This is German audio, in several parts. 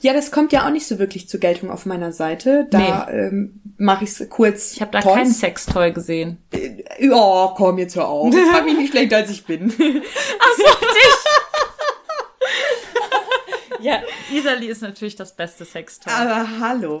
Ja, das kommt ja auch nicht so wirklich zur Geltung auf meiner Seite. Da nee. ähm, mache ich es kurz. Ich habe da kein Sextoy gesehen. Äh, oh, komm jetzt hör auf. Ich frag mich nicht schlecht, als ich bin. Ach so, dich. ja, Isali ist natürlich das beste Sextoy. Aber hallo.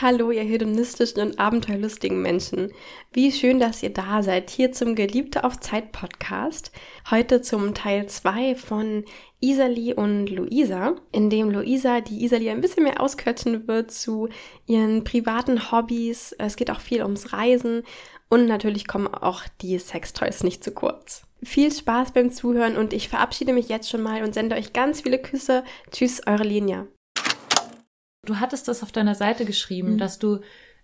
Hallo, ihr hedonistischen und abenteuerlustigen Menschen. Wie schön, dass ihr da seid, hier zum Geliebte auf Zeit Podcast. Heute zum Teil 2 von Isali und Luisa, in dem Luisa die Isali ein bisschen mehr ausquetschen wird zu ihren privaten Hobbys. Es geht auch viel ums Reisen und natürlich kommen auch die Sextoys nicht zu kurz. Viel Spaß beim Zuhören und ich verabschiede mich jetzt schon mal und sende euch ganz viele Küsse. Tschüss, eure Linia. Du hattest das auf deiner Seite geschrieben, mhm. dass du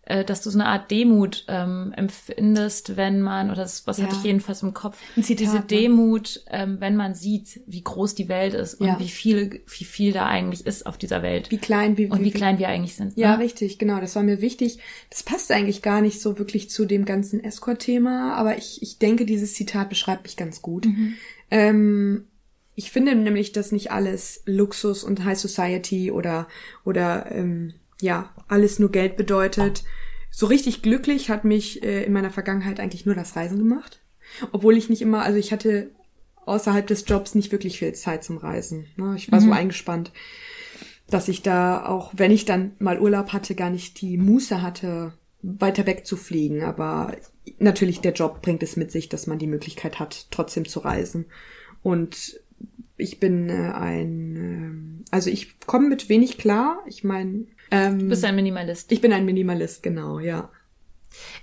äh, dass du so eine Art Demut ähm, empfindest, wenn man, oder das, was ja. hatte ich jedenfalls im Kopf, Zitat, diese ne? Demut, ähm, wenn man sieht, wie groß die Welt ist und ja. wie viel, wie viel da eigentlich ist auf dieser Welt. Wie klein, wie, und wie, wie klein wir eigentlich sind. Ja, ne? richtig, genau. Das war mir wichtig. Das passt eigentlich gar nicht so wirklich zu dem ganzen Escort-Thema, aber ich, ich denke, dieses Zitat beschreibt mich ganz gut. Mhm. Ähm, ich finde nämlich, dass nicht alles Luxus und High Society oder oder ähm, ja alles nur Geld bedeutet. So richtig glücklich hat mich äh, in meiner Vergangenheit eigentlich nur das Reisen gemacht, obwohl ich nicht immer, also ich hatte außerhalb des Jobs nicht wirklich viel Zeit zum Reisen. Ne? Ich war mhm. so eingespannt, dass ich da auch, wenn ich dann mal Urlaub hatte, gar nicht die Muße hatte, weiter weg zu fliegen. Aber natürlich der Job bringt es mit sich, dass man die Möglichkeit hat, trotzdem zu reisen. Und ich bin äh, ein, äh, also ich komme mit wenig klar. Ich meine, ähm, du bist ein Minimalist. Ich bin ein Minimalist, genau, ja.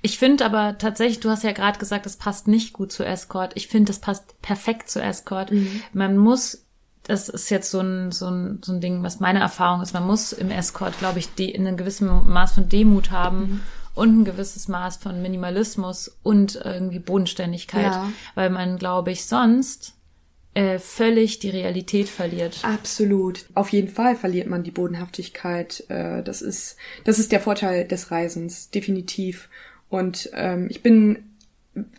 Ich finde aber tatsächlich, du hast ja gerade gesagt, das passt nicht gut zu Escort. Ich finde, das passt perfekt zu Escort. Mhm. Man muss, das ist jetzt so ein, so, ein, so ein Ding, was meine Erfahrung ist, man muss im Escort, glaube ich, die, in einem gewissen Maß von Demut haben. Mhm und ein gewisses Maß von Minimalismus und irgendwie Bodenständigkeit, ja. weil man, glaube ich, sonst äh, völlig die Realität verliert. Absolut. Auf jeden Fall verliert man die Bodenhaftigkeit. Äh, das ist, das ist der Vorteil des Reisens, definitiv. Und ähm, ich bin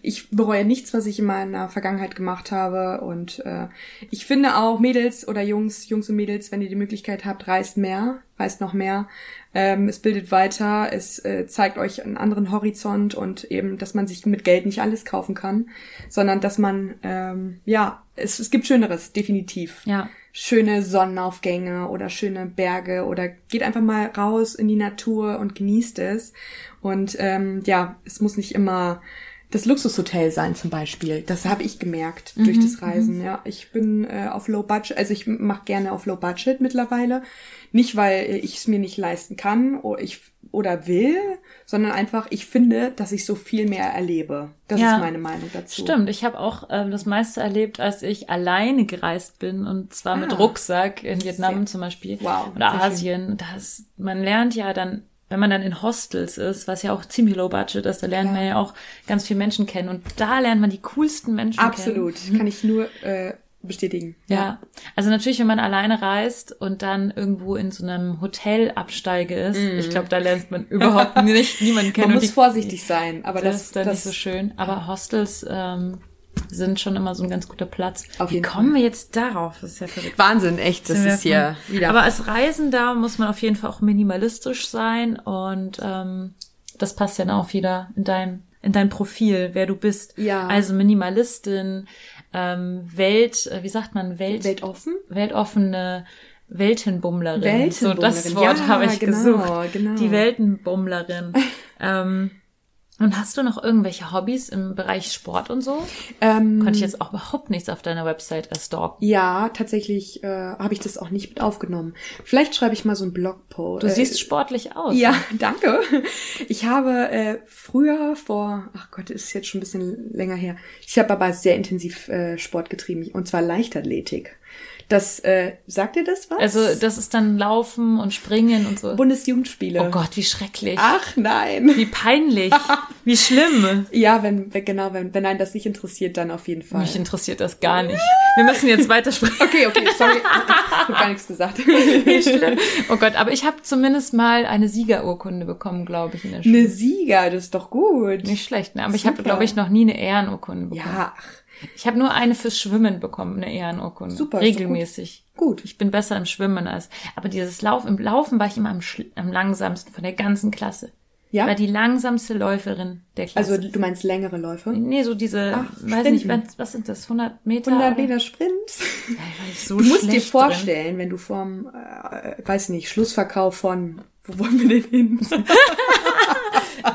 ich bereue nichts, was ich in meiner Vergangenheit gemacht habe. Und äh, ich finde auch Mädels oder Jungs, Jungs und Mädels, wenn ihr die Möglichkeit habt, reist mehr, reist noch mehr. Ähm, es bildet weiter, es äh, zeigt euch einen anderen Horizont und eben, dass man sich mit Geld nicht alles kaufen kann, sondern dass man, ähm, ja, es, es gibt Schöneres, definitiv. Ja. Schöne Sonnenaufgänge oder schöne Berge oder geht einfach mal raus in die Natur und genießt es. Und ähm, ja, es muss nicht immer das Luxushotel sein zum Beispiel. Das habe ich gemerkt mhm, durch das Reisen. Mhm. Ja, ich bin äh, auf Low Budget, also ich mache gerne auf Low Budget mittlerweile. Nicht, weil ich es mir nicht leisten kann oder ich oder will, sondern einfach, ich finde, dass ich so viel mehr erlebe. Das ja, ist meine Meinung dazu. Stimmt, ich habe auch äh, das meiste erlebt, als ich alleine gereist bin und zwar ah, mit Rucksack in Vietnam sehr, zum Beispiel wow, oder Asien. Das, man lernt ja dann wenn man dann in Hostels ist, was ja auch ziemlich low budget ist, da lernt ja. man ja auch ganz viele Menschen kennen und da lernt man die coolsten Menschen Absolut. kennen. Absolut, kann ich nur äh, bestätigen. Ja. ja. also natürlich, wenn man alleine reist und dann irgendwo in so einem Hotel absteige ist, mm. ich glaube, da lernt man überhaupt nicht niemanden kennen. Man muss vorsichtig sein, aber das, das ist dann das, nicht so schön. Aber Hostels ähm, sind schon immer so ein ganz guter Platz. Auf jeden Wie kommen Fall. wir jetzt darauf? Das ist ja verrückt. Wahnsinn, echt. Das ist hier wieder. Aber als Reisender muss man auf jeden Fall auch minimalistisch sein und ähm, das passt ja dann auch wieder in dein in dein Profil, wer du bist. Ja. Also Minimalistin, ähm, Welt, äh, wie sagt man, Welt, weltoffen, weltoffene Weltenbummlerin. Weltenbummlerin. So das Wort ja, habe ich genau, gesucht. Genau. Die Weltenbummlerin. ähm, Und hast du noch irgendwelche Hobbys im Bereich Sport und so? Ähm, Konnte ich jetzt auch überhaupt nichts auf deiner Website erstalken. Ja, tatsächlich äh, habe ich das auch nicht mit aufgenommen. Vielleicht schreibe ich mal so einen Blogpost. Du Äh, siehst sportlich aus. Ja, danke. Ich habe äh, früher vor, ach Gott, ist jetzt schon ein bisschen länger her. Ich habe aber sehr intensiv äh, Sport getrieben und zwar Leichtathletik. Das äh, sagt dir das was? Also das ist dann Laufen und Springen und so. Bundesjugendspiele. Oh Gott, wie schrecklich. Ach nein. Wie peinlich. wie schlimm. Ja, wenn genau, wenn wenn einen das nicht interessiert, dann auf jeden Fall. Mich interessiert das gar nicht. Wir müssen jetzt weitersprechen. Okay, okay, sorry, ich habe gar nichts gesagt. Wie schlimm. Oh Gott, aber ich habe zumindest mal eine Siegerurkunde bekommen, glaube ich, in der Schule. Eine Sieger, das ist doch gut. Nicht schlecht, ne? Aber ich habe, Super. glaube ich, noch nie eine Ehrenurkunde bekommen. Ja, ach, Ich habe nur eine fürs Schwimmen bekommen, eine Ehrenurkunde. Super, Regelmäßig. gut. Ich bin besser im Schwimmen als. Aber dieses Lauf, im Laufen war ich immer am, am langsamsten von der ganzen Klasse. Ja? War die langsamste Läuferin der Klasse. Also du meinst längere Läufe? nee, so diese, Ach, weiß nicht, Sprinten. was, was sind das, 100 Meter? 100 oder? Meter Sprint. Ja, ich so Du musst dir vorstellen, wenn du vorm, äh, weiß nicht, Schlussverkauf von, wo wollen wir denn hin?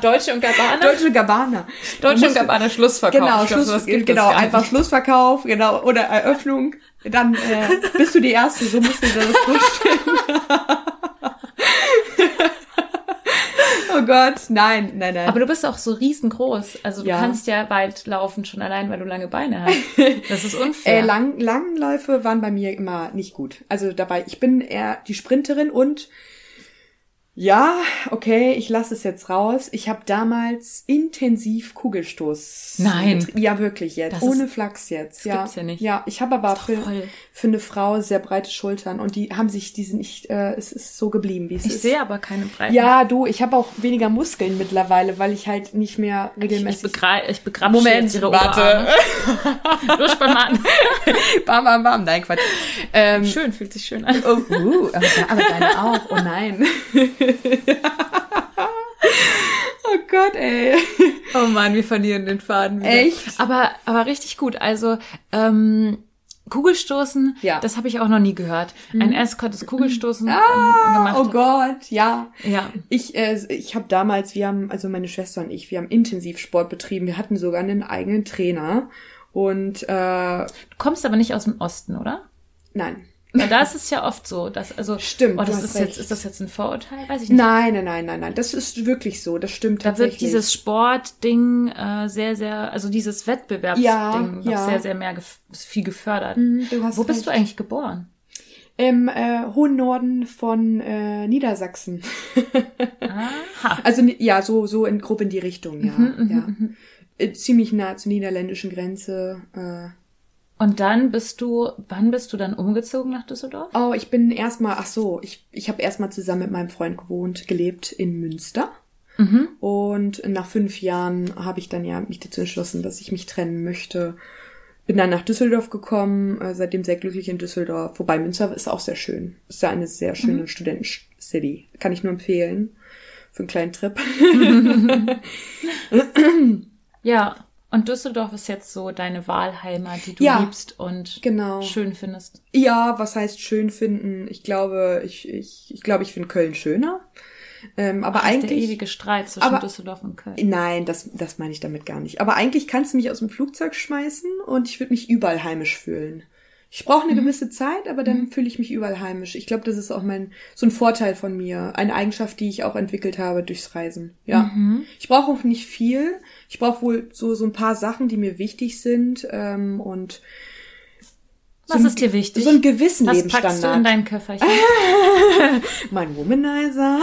Deutsche und Gabbana? Deutsche Gabbana. Deutsche und Gabbana Schlussverkauf. Genau, glaub, Schluss, genau, einfach. Schlussverkauf, genau, oder Eröffnung. Dann äh, bist du die Erste, so musst du dir das vorstellen. oh Gott, nein, nein, nein. Aber du bist auch so riesengroß. Also du Ja. kannst ja weit laufen, schon allein, weil du lange Beine hast. Das ist unfair. Äh, lang, Langläufe waren bei mir immer nicht gut. Also dabei, ich bin eher die Sprinterin und ja, okay, ich lasse es jetzt raus. Ich habe damals intensiv Kugelstoß. Nein. Ja, wirklich jetzt. Das Ohne ist- Flachs jetzt. ja. gibt's ja nicht. Ja, ich habe aber für, voll. für eine Frau sehr breite Schultern und die haben sich, die sind nicht, äh, es ist so geblieben, wie es ich ist. sehe aber keine Breiten. Ja, du, ich habe auch weniger Muskeln mittlerweile, weil ich halt nicht mehr Ich, regelmäßig. begra ich begrapsche Moment, ihre warte. Oberarme. Durchspannen. bam, bam, bam, nein, Quatsch. Ähm, Schön, fühlt sich schön an. Oh, uh, aber deine auch. Oh nein. oh Gott, ey. Oh Mann, wir verlieren den Faden wieder. Echt? Aber, aber richtig gut. Also, ähm, Kugelstoßen, Ja. das habe ich auch noch nie gehört. Ein Escort ist Kugelstoßen ähm, Ah, gemacht. oh Gott, ja. Ja. Ich, äh, ich habe damals, wir haben, also meine Schwester und ich, wir haben intensiv Sport betrieben. Wir hatten sogar einen eigenen Trainer. Und äh, Du kommst aber nicht aus dem Osten, oder? nein. Weil da ist es ja oft so, dass, also, Stimmt, oh, das ist recht. jetzt, ist das jetzt ein Vorurteil? Weiß ich nicht. Nein, nein, nein, nein, nein. Das ist wirklich so. Das stimmt Da wird tatsächlich. dieses Sportding äh, sehr, sehr, also dieses Wettbewerbsding Ja, noch ja. sehr, sehr mehr gef viel gefördert. Hast Wo bist recht. du eigentlich geboren? Im äh, hohen Norden von äh, Niedersachsen. Aha. Also ja, so so in grob in die Richtung, ja. Mhm, ja. Äh, Ziemlich nah zur niederländischen Grenze. Äh. Und dann bist du, wann bist du dann umgezogen nach Düsseldorf? Oh, ich bin erstmal, ach so, ich, ich habe erstmal zusammen mit meinem Freund gewohnt, gelebt in Münster. Mhm. Und nach fünf Jahren habe ich dann ja mich dazu entschlossen, dass ich mich trennen möchte. Bin dann nach Düsseldorf gekommen, äh, seitdem sehr glücklich in Düsseldorf. Wobei Münster ist auch sehr schön. Ist ja eine sehr schöne Studenten-City. Kann ich nur empfehlen. Für einen kleinen Trip. Ja. Und Düsseldorf ist jetzt so deine Wahlheimat, die du Ja, liebst und genau. schön findest. Ja, was heißt schön finden? Ich glaube, ich, ich, ich glaube, ich finde Köln schöner. Ähm, aber Das ist der eigentlich. ewige Streit zwischen aber- Düsseldorf und Köln. Nein, das, das meine ich damit gar nicht. Aber eigentlich kannst du mich aus dem Flugzeug schmeißen und ich würde mich überall heimisch fühlen. Ich brauche eine gewisse Zeit, aber dann fühle ich mich überall heimisch. Ich glaube, das ist auch mein so ein Vorteil von mir, eine Eigenschaft, die ich auch entwickelt habe durchs Reisen. Ja, ich brauche auch nicht viel. Ich brauche wohl so so ein paar Sachen, die mir wichtig sind ähm, und Was so ein- ist dir wichtig? so einen gewissen Was packst du in Lebensstandard. dein Köfferchen? mein Womanizer.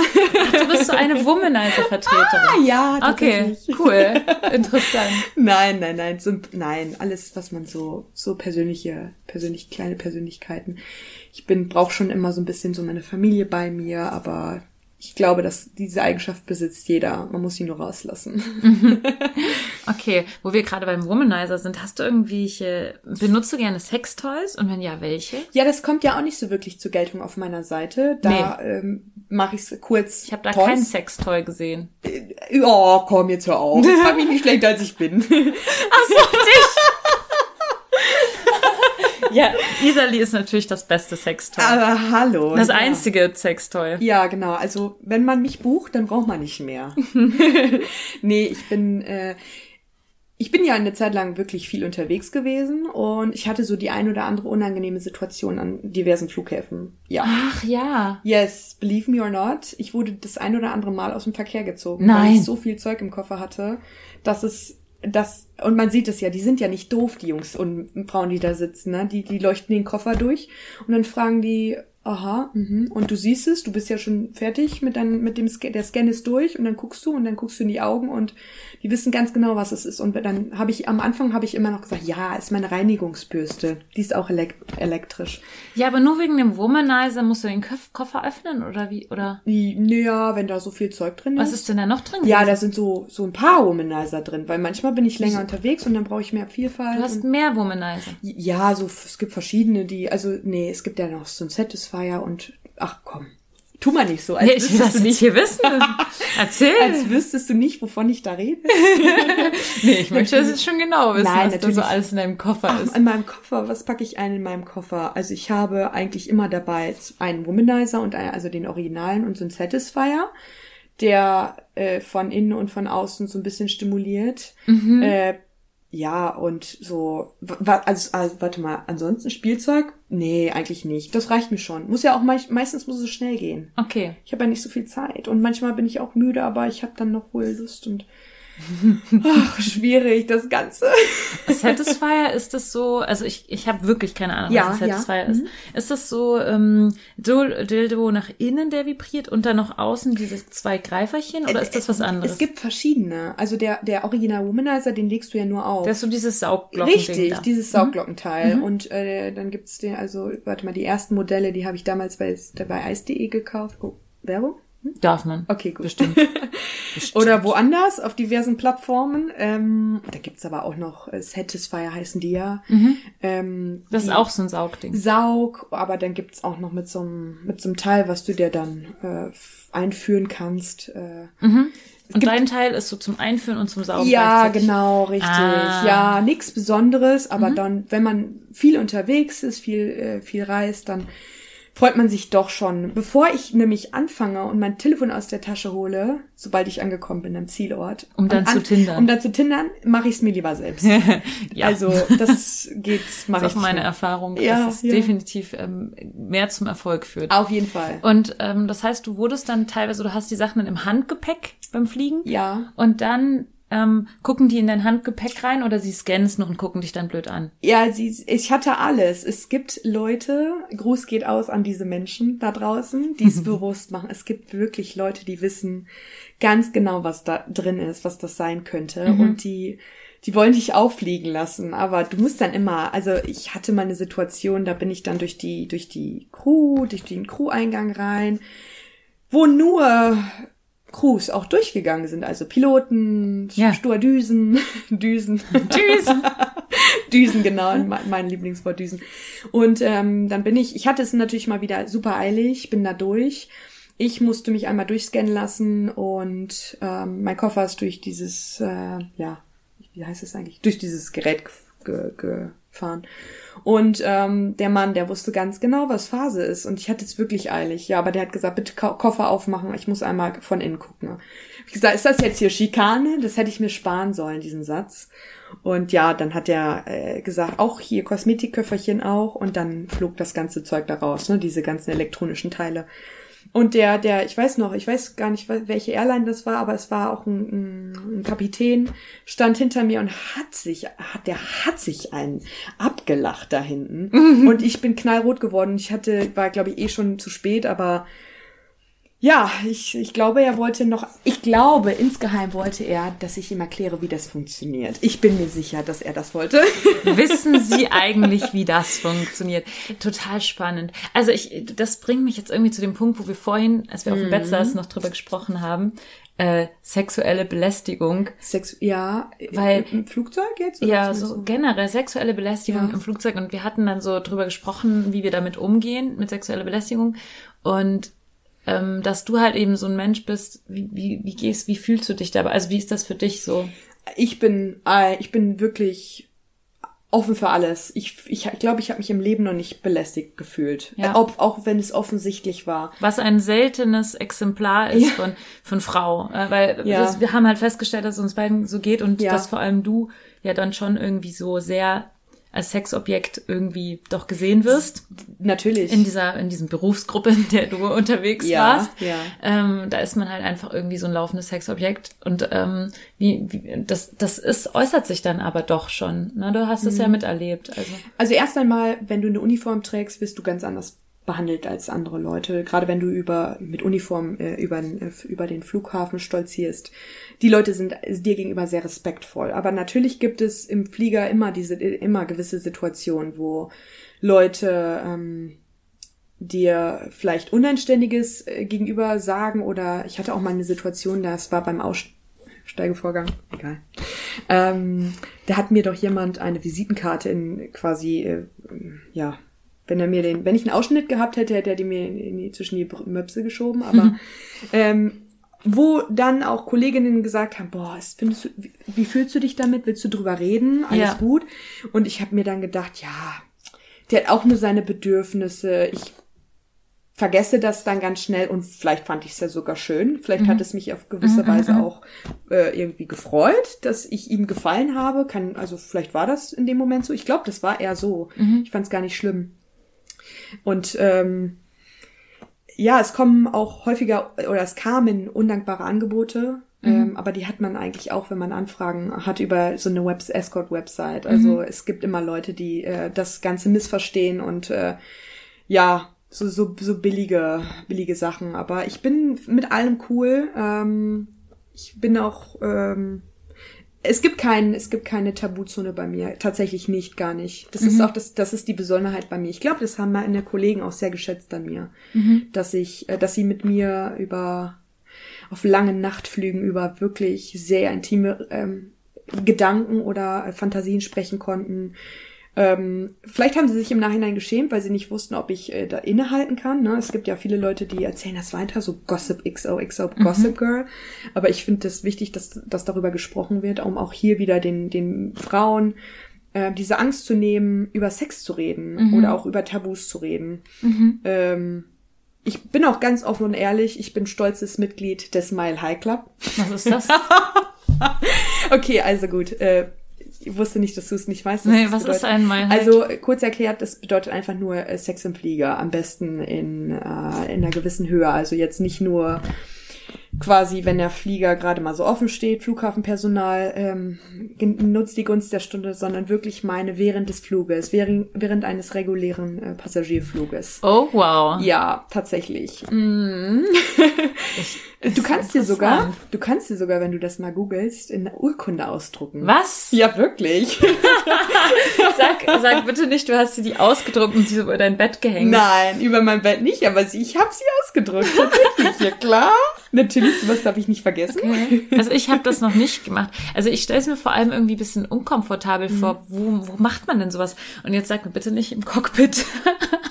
Du bist so eine Womanizer-Vertreterin. ja, Okay, cool. Interessant. Nein, nein, nein, so, nein, alles, was man so, so persönliche, persönlich kleine Persönlichkeiten. Ich bin, brauche schon immer so ein bisschen so meine Familie bei mir, aber ich glaube, dass diese Eigenschaft besitzt jeder. Man muss sie nur rauslassen. Okay, wo wir gerade beim Womanizer sind, hast du irgendwelche, benutzt du gerne Sextoys? Und wenn ja, welche? Ja, das kommt ja auch nicht so wirklich zur Geltung auf meiner Seite. Da ähm, mache ich es kurz. Ich habe da Toys. kein Sextoy gesehen. Oh, komm, jetzt hör auf. Jetzt frag mich nicht schlechter, als ich bin. Ach so, dich! Ja, Isali ist natürlich das beste Sextoy. Aber hallo. das ja. einzige Sextoy. Ja, genau. Also wenn man mich bucht, dann braucht man nicht mehr. nee, ich bin, äh, ich bin ja eine Zeit lang wirklich viel unterwegs gewesen und ich hatte so die ein oder andere unangenehme Situation an diversen Flughäfen. Ja. Ach ja. Yes, believe me or not, ich wurde das ein oder andere Mal aus dem Verkehr gezogen, Nein. weil ich so viel Zeug im Koffer hatte, dass es das und man sieht es ja, die sind ja nicht doof, die Jungs und Frauen, die da sitzen, ne? Die die leuchten den Koffer durch und dann fragen die, aha, mhm. und du siehst es, du bist ja schon fertig mit deinem mit dem Scan, der Scan ist durch und dann guckst du und dann guckst du in die Augen und die wissen ganz genau, was es ist und dann habe ich am Anfang habe ich immer noch gesagt, ja, ist meine Reinigungsbürste, die ist auch elek elektrisch. Ja, aber nur wegen dem Womanizer musst du den Köf Koffer öffnen oder wie? Oder naja, wenn da so viel Zeug drin ist. was ist denn da noch drin? Ja, da sind so, so ein paar Womanizer drin, weil manchmal bin ich länger unterwegs und dann brauche ich mehr Vielfalt. Du hast mehr Womanizer. ja, so, es gibt verschiedene, die, also, nee, es gibt ja noch so ein Satisfier und, ach komm, tu mal nicht so, als, Nee, wüsstest, du nicht hier wissen. Erzähl. als wüsstest du nicht, wovon ich da rede. nee, ich möchte das jetzt schon genau wissen, Nein, was da so natürlich. alles in deinem Koffer Ach, ist. in meinem Koffer, was packe ich ein in meinem Koffer? Also ich habe eigentlich immer dabei einen Womanizer und einen, also den Originalen und so einen Satisfier, der äh, von innen und von außen so ein bisschen stimuliert. Mhm. Äh, ja, und so, also, also, warte mal, ansonsten Spielzeug? Nee, eigentlich nicht. Das reicht mir schon. Muss ja auch meist, meistens muss es schnell gehen. Okay. Ich habe ja nicht so viel Zeit und manchmal bin ich auch müde, aber ich habe dann noch wohl Lust und ach, schwierig das Ganze. Satisfier ist das so, also ich, ich habe wirklich keine Ahnung, Ja, was ein ja. Satisfier ist. Ist das so ähm, Dil- Dildo nach innen, der vibriert und dann noch außen diese zwei Greiferchen oder ist das was anderes? Es gibt verschiedene. Also der, der Original Womanizer, den legst du ja nur auf. das ist so dieses Saugglocken Richtig, da. dieses Saugglockenteil. Und äh, dann gibt's den, also, warte mal, die ersten Modelle, die habe ich damals bei, bei Eis.de gekauft. Oh, Werbung? Darf man. Okay, gut. Bestimmt. Oder woanders, auf diversen Plattformen. Ähm, da gibt's aber auch noch äh, Satisfier heißen die ja. Ähm, Das ist auch so ein Saugding. Saug, aber dann gibt's auch noch mit so einem mit so einem Teil, was du dir dann äh, einführen kannst. Äh, Und dein Teil ist so zum Einführen und zum Saugen. Ja, genau, richtig. Ah. Mhm. Ja, nichts Besonderes, aber dann, wenn man viel unterwegs ist, viel, äh, viel reist, dann freut man sich doch schon. Bevor ich nämlich anfange und mein Telefon aus der Tasche hole, sobald ich angekommen bin am Zielort. Um dann zu tindern. Um dann zu tindern, mache ich es mir lieber selbst. Ja. Also das geht, Das mache ist ich auch meine. Erfahrung, Ja, dass es ja. definitiv ähm, mehr zum Erfolg führt. Auf jeden Fall. Und ähm, das heißt, du wurdest dann teilweise, du hast die Sachen dann im Handgepäck beim Fliegen Ja. und dann ähm, gucken die in dein Handgepäck rein oder sie scannen es noch und gucken dich dann blöd an. Ja, sie, ich hatte alles. Es gibt Leute, Gruß geht aus an diese Menschen da draußen, die es bewusst machen. Es gibt wirklich Leute, die wissen ganz genau, was da drin ist, was das sein könnte. Und die, die wollen dich auffliegen lassen. Aber du musst dann immer, also ich hatte mal eine Situation, da bin ich dann durch die, durch die Crew, durch den Crew-Eingang rein, wo nur Crews auch durchgegangen sind, also Piloten, Ja. Stewardüsen, Düsen. Düsen. Düsen, genau, mein, Lieblingswort Düsen. Und ähm, dann bin ich, ich hatte es natürlich mal wieder super eilig, bin da durch. Ich musste mich einmal durchscannen lassen und ähm, mein Koffer ist durch dieses, äh, ja, wie heißt es eigentlich, durch dieses Gerät ge ge gefahren. Und ähm, der Mann, der wusste ganz genau, was Phase ist. Und ich hatte es wirklich eilig. Ja, aber der hat gesagt, bitte Ko Koffer aufmachen, ich muss einmal von innen gucken. Ich gesagt, ist das jetzt hier Schikane? Das hätte ich mir sparen sollen, diesen Satz. Und ja, dann hat er äh, gesagt, auch hier Kosmetikköfferchen auch. Und dann flog das ganze Zeug da raus, ne, diese ganzen elektronischen Teile. Und der, der, ich weiß noch, ich weiß gar nicht, welche Airline das war, aber es war auch ein, ein, ein Kapitän, stand hinter mir und hat sich, hat, der hat sich einen abgelacht da hinten. Und ich bin knallrot geworden. Ich hatte, war glaube ich eh schon zu spät, aber ja, ich, ich glaube, er wollte noch, ich glaube, insgeheim wollte er, dass ich ihm erkläre, wie das funktioniert. Ich bin mir sicher, dass er das wollte. Wissen Sie eigentlich, wie das funktioniert? Total spannend. Also ich, das bringt mich jetzt irgendwie zu dem Punkt, wo wir vorhin, als wir auf dem Bett saßen, noch drüber gesprochen haben, äh, sexuelle Belästigung. Sex, ja, Weil- im Flugzeug jetzt? Ja, so du? generell sexuelle Belästigung Ja. im Flugzeug und wir hatten dann so drüber gesprochen, wie wir damit umgehen, mit sexueller Belästigung und ähm, dass du halt eben so ein Mensch bist, wie, wie, wie gehst, wie fühlst du dich dabei? Also wie ist das für dich so? ich bin, äh, ich bin wirklich offen für alles. Ich glaube, ich, glaub, ich habe mich im Leben noch nicht belästigt gefühlt. Ja. Äh, Ob, auch wenn es offensichtlich war. Was ein seltenes Exemplar ist Ja. von, von Frau. Äh, weil Ja. das, wir haben halt festgestellt, dass es uns beiden so geht und dass vor allem du ja dann schon irgendwie so sehr als Sexobjekt irgendwie doch gesehen wirst. Natürlich. In dieser, in diesem Berufsgruppe, in der du unterwegs Ja, warst. ja. Ähm, da ist man halt einfach irgendwie so ein laufendes Sexobjekt. Und ähm, wie, wie, das, das ist, äußert sich dann aber doch schon. Ne? Du hast es Mhm. ja miterlebt. Also. Also erst einmal, wenn du eine Uniform trägst, wirst du ganz anders behandelt als andere Leute. Gerade wenn du über mit Uniform äh, über, über den Flughafen stolzierst. Die Leute sind dir gegenüber sehr respektvoll. Aber natürlich gibt es im Flieger immer diese immer gewisse Situationen, wo Leute ähm, dir vielleicht Unanständiges äh, gegenüber sagen oder ich hatte auch mal eine Situation, das war beim Aussteigevorgang, egal. Ähm, da hat mir doch jemand eine Visitenkarte in quasi, äh, ja, wenn er mir den, wenn ich einen Ausschnitt gehabt hätte, hätte er die mir in, in, zwischen die Möpse geschoben, aber ähm, wo dann auch Kolleginnen gesagt haben, boah, es findest du, wie, wie fühlst du dich damit? Willst du drüber reden? Alles Ja. gut? Und ich habe mir dann gedacht, ja, der hat auch nur seine Bedürfnisse. Ich vergesse das dann ganz schnell und vielleicht fand ich es ja sogar schön. Vielleicht hat es mich auf gewisse Weise auch äh, irgendwie gefreut, dass ich ihm gefallen habe. Kann, also vielleicht war das in dem Moment so. Ich glaube, das war eher so. Ich fand es gar nicht schlimm. Und ähm, ja, es kommen auch häufiger oder es kamen undankbare Angebote, ähm, aber die hat man eigentlich auch, wenn man Anfragen hat über so eine Web Escort-Website. Also es gibt immer Leute, die äh, das Ganze missverstehen und äh, ja, so, so, so billige, billige Sachen. Aber ich bin mit allem cool. Ähm, ich bin auch, ähm, es gibt kein, es gibt keine Tabuzone bei mir. Tatsächlich nicht, gar nicht. Das ist auch das, das ist die Besonderheit bei mir. Ich glaube, das haben meine Kollegen auch sehr geschätzt an mir, dass ich, äh, dass sie mit mir über auf langen Nachtflügen über wirklich sehr intime ähm, Gedanken oder äh, Fantasien sprechen konnten. Ähm, vielleicht haben sie sich im Nachhinein geschämt, weil sie nicht wussten, ob ich äh, da innehalten kann. Ne? Es gibt ja viele Leute, die erzählen das weiter, so Gossip XOXO, Gossip Girl. Aber ich finde es wichtig, dass, dass darüber gesprochen wird, um auch hier wieder den, den Frauen äh, diese Angst zu nehmen, über Sex zu reden oder auch über Tabus zu reden. Ähm, ich bin auch ganz offen und ehrlich, ich bin stolzes Mitglied des Smile High Club. Was ist das? Okay, also gut. Äh, ich wusste nicht, dass du es nicht weißt. Nee, das was bedeutet. ist ein Mile High? Also kurz erklärt, das bedeutet einfach nur äh, Sex im Flieger. Am besten in, äh, in einer gewissen Höhe. Also jetzt nicht nur quasi, wenn der Flieger gerade mal so offen steht, Flughafenpersonal ähm, nutzt die Gunst der Stunde, sondern wirklich meine während des Fluges, während, während eines regulären äh, Passagierfluges. Oh, wow. Ja, tatsächlich. Mm. du kannst dir sogar, du kannst dir sogar, wenn du das mal googelst, in Urkunde ausdrucken. Was? Ja, wirklich. Sag, sag bitte nicht, du hast sie die ausgedruckt und sie so über dein Bett gehängt. Nein, über mein Bett nicht, aber sie, ich habe sie ausgedruckt. Tatsächlich, ja klar. Natürlich, sowas darf ich nicht vergessen. Also ich habe das noch nicht gemacht. Also ich stelle es mir vor allem irgendwie ein bisschen unkomfortabel Mhm. vor. Wo, wo macht man denn sowas? Und jetzt sag mir bitte nicht im Cockpit.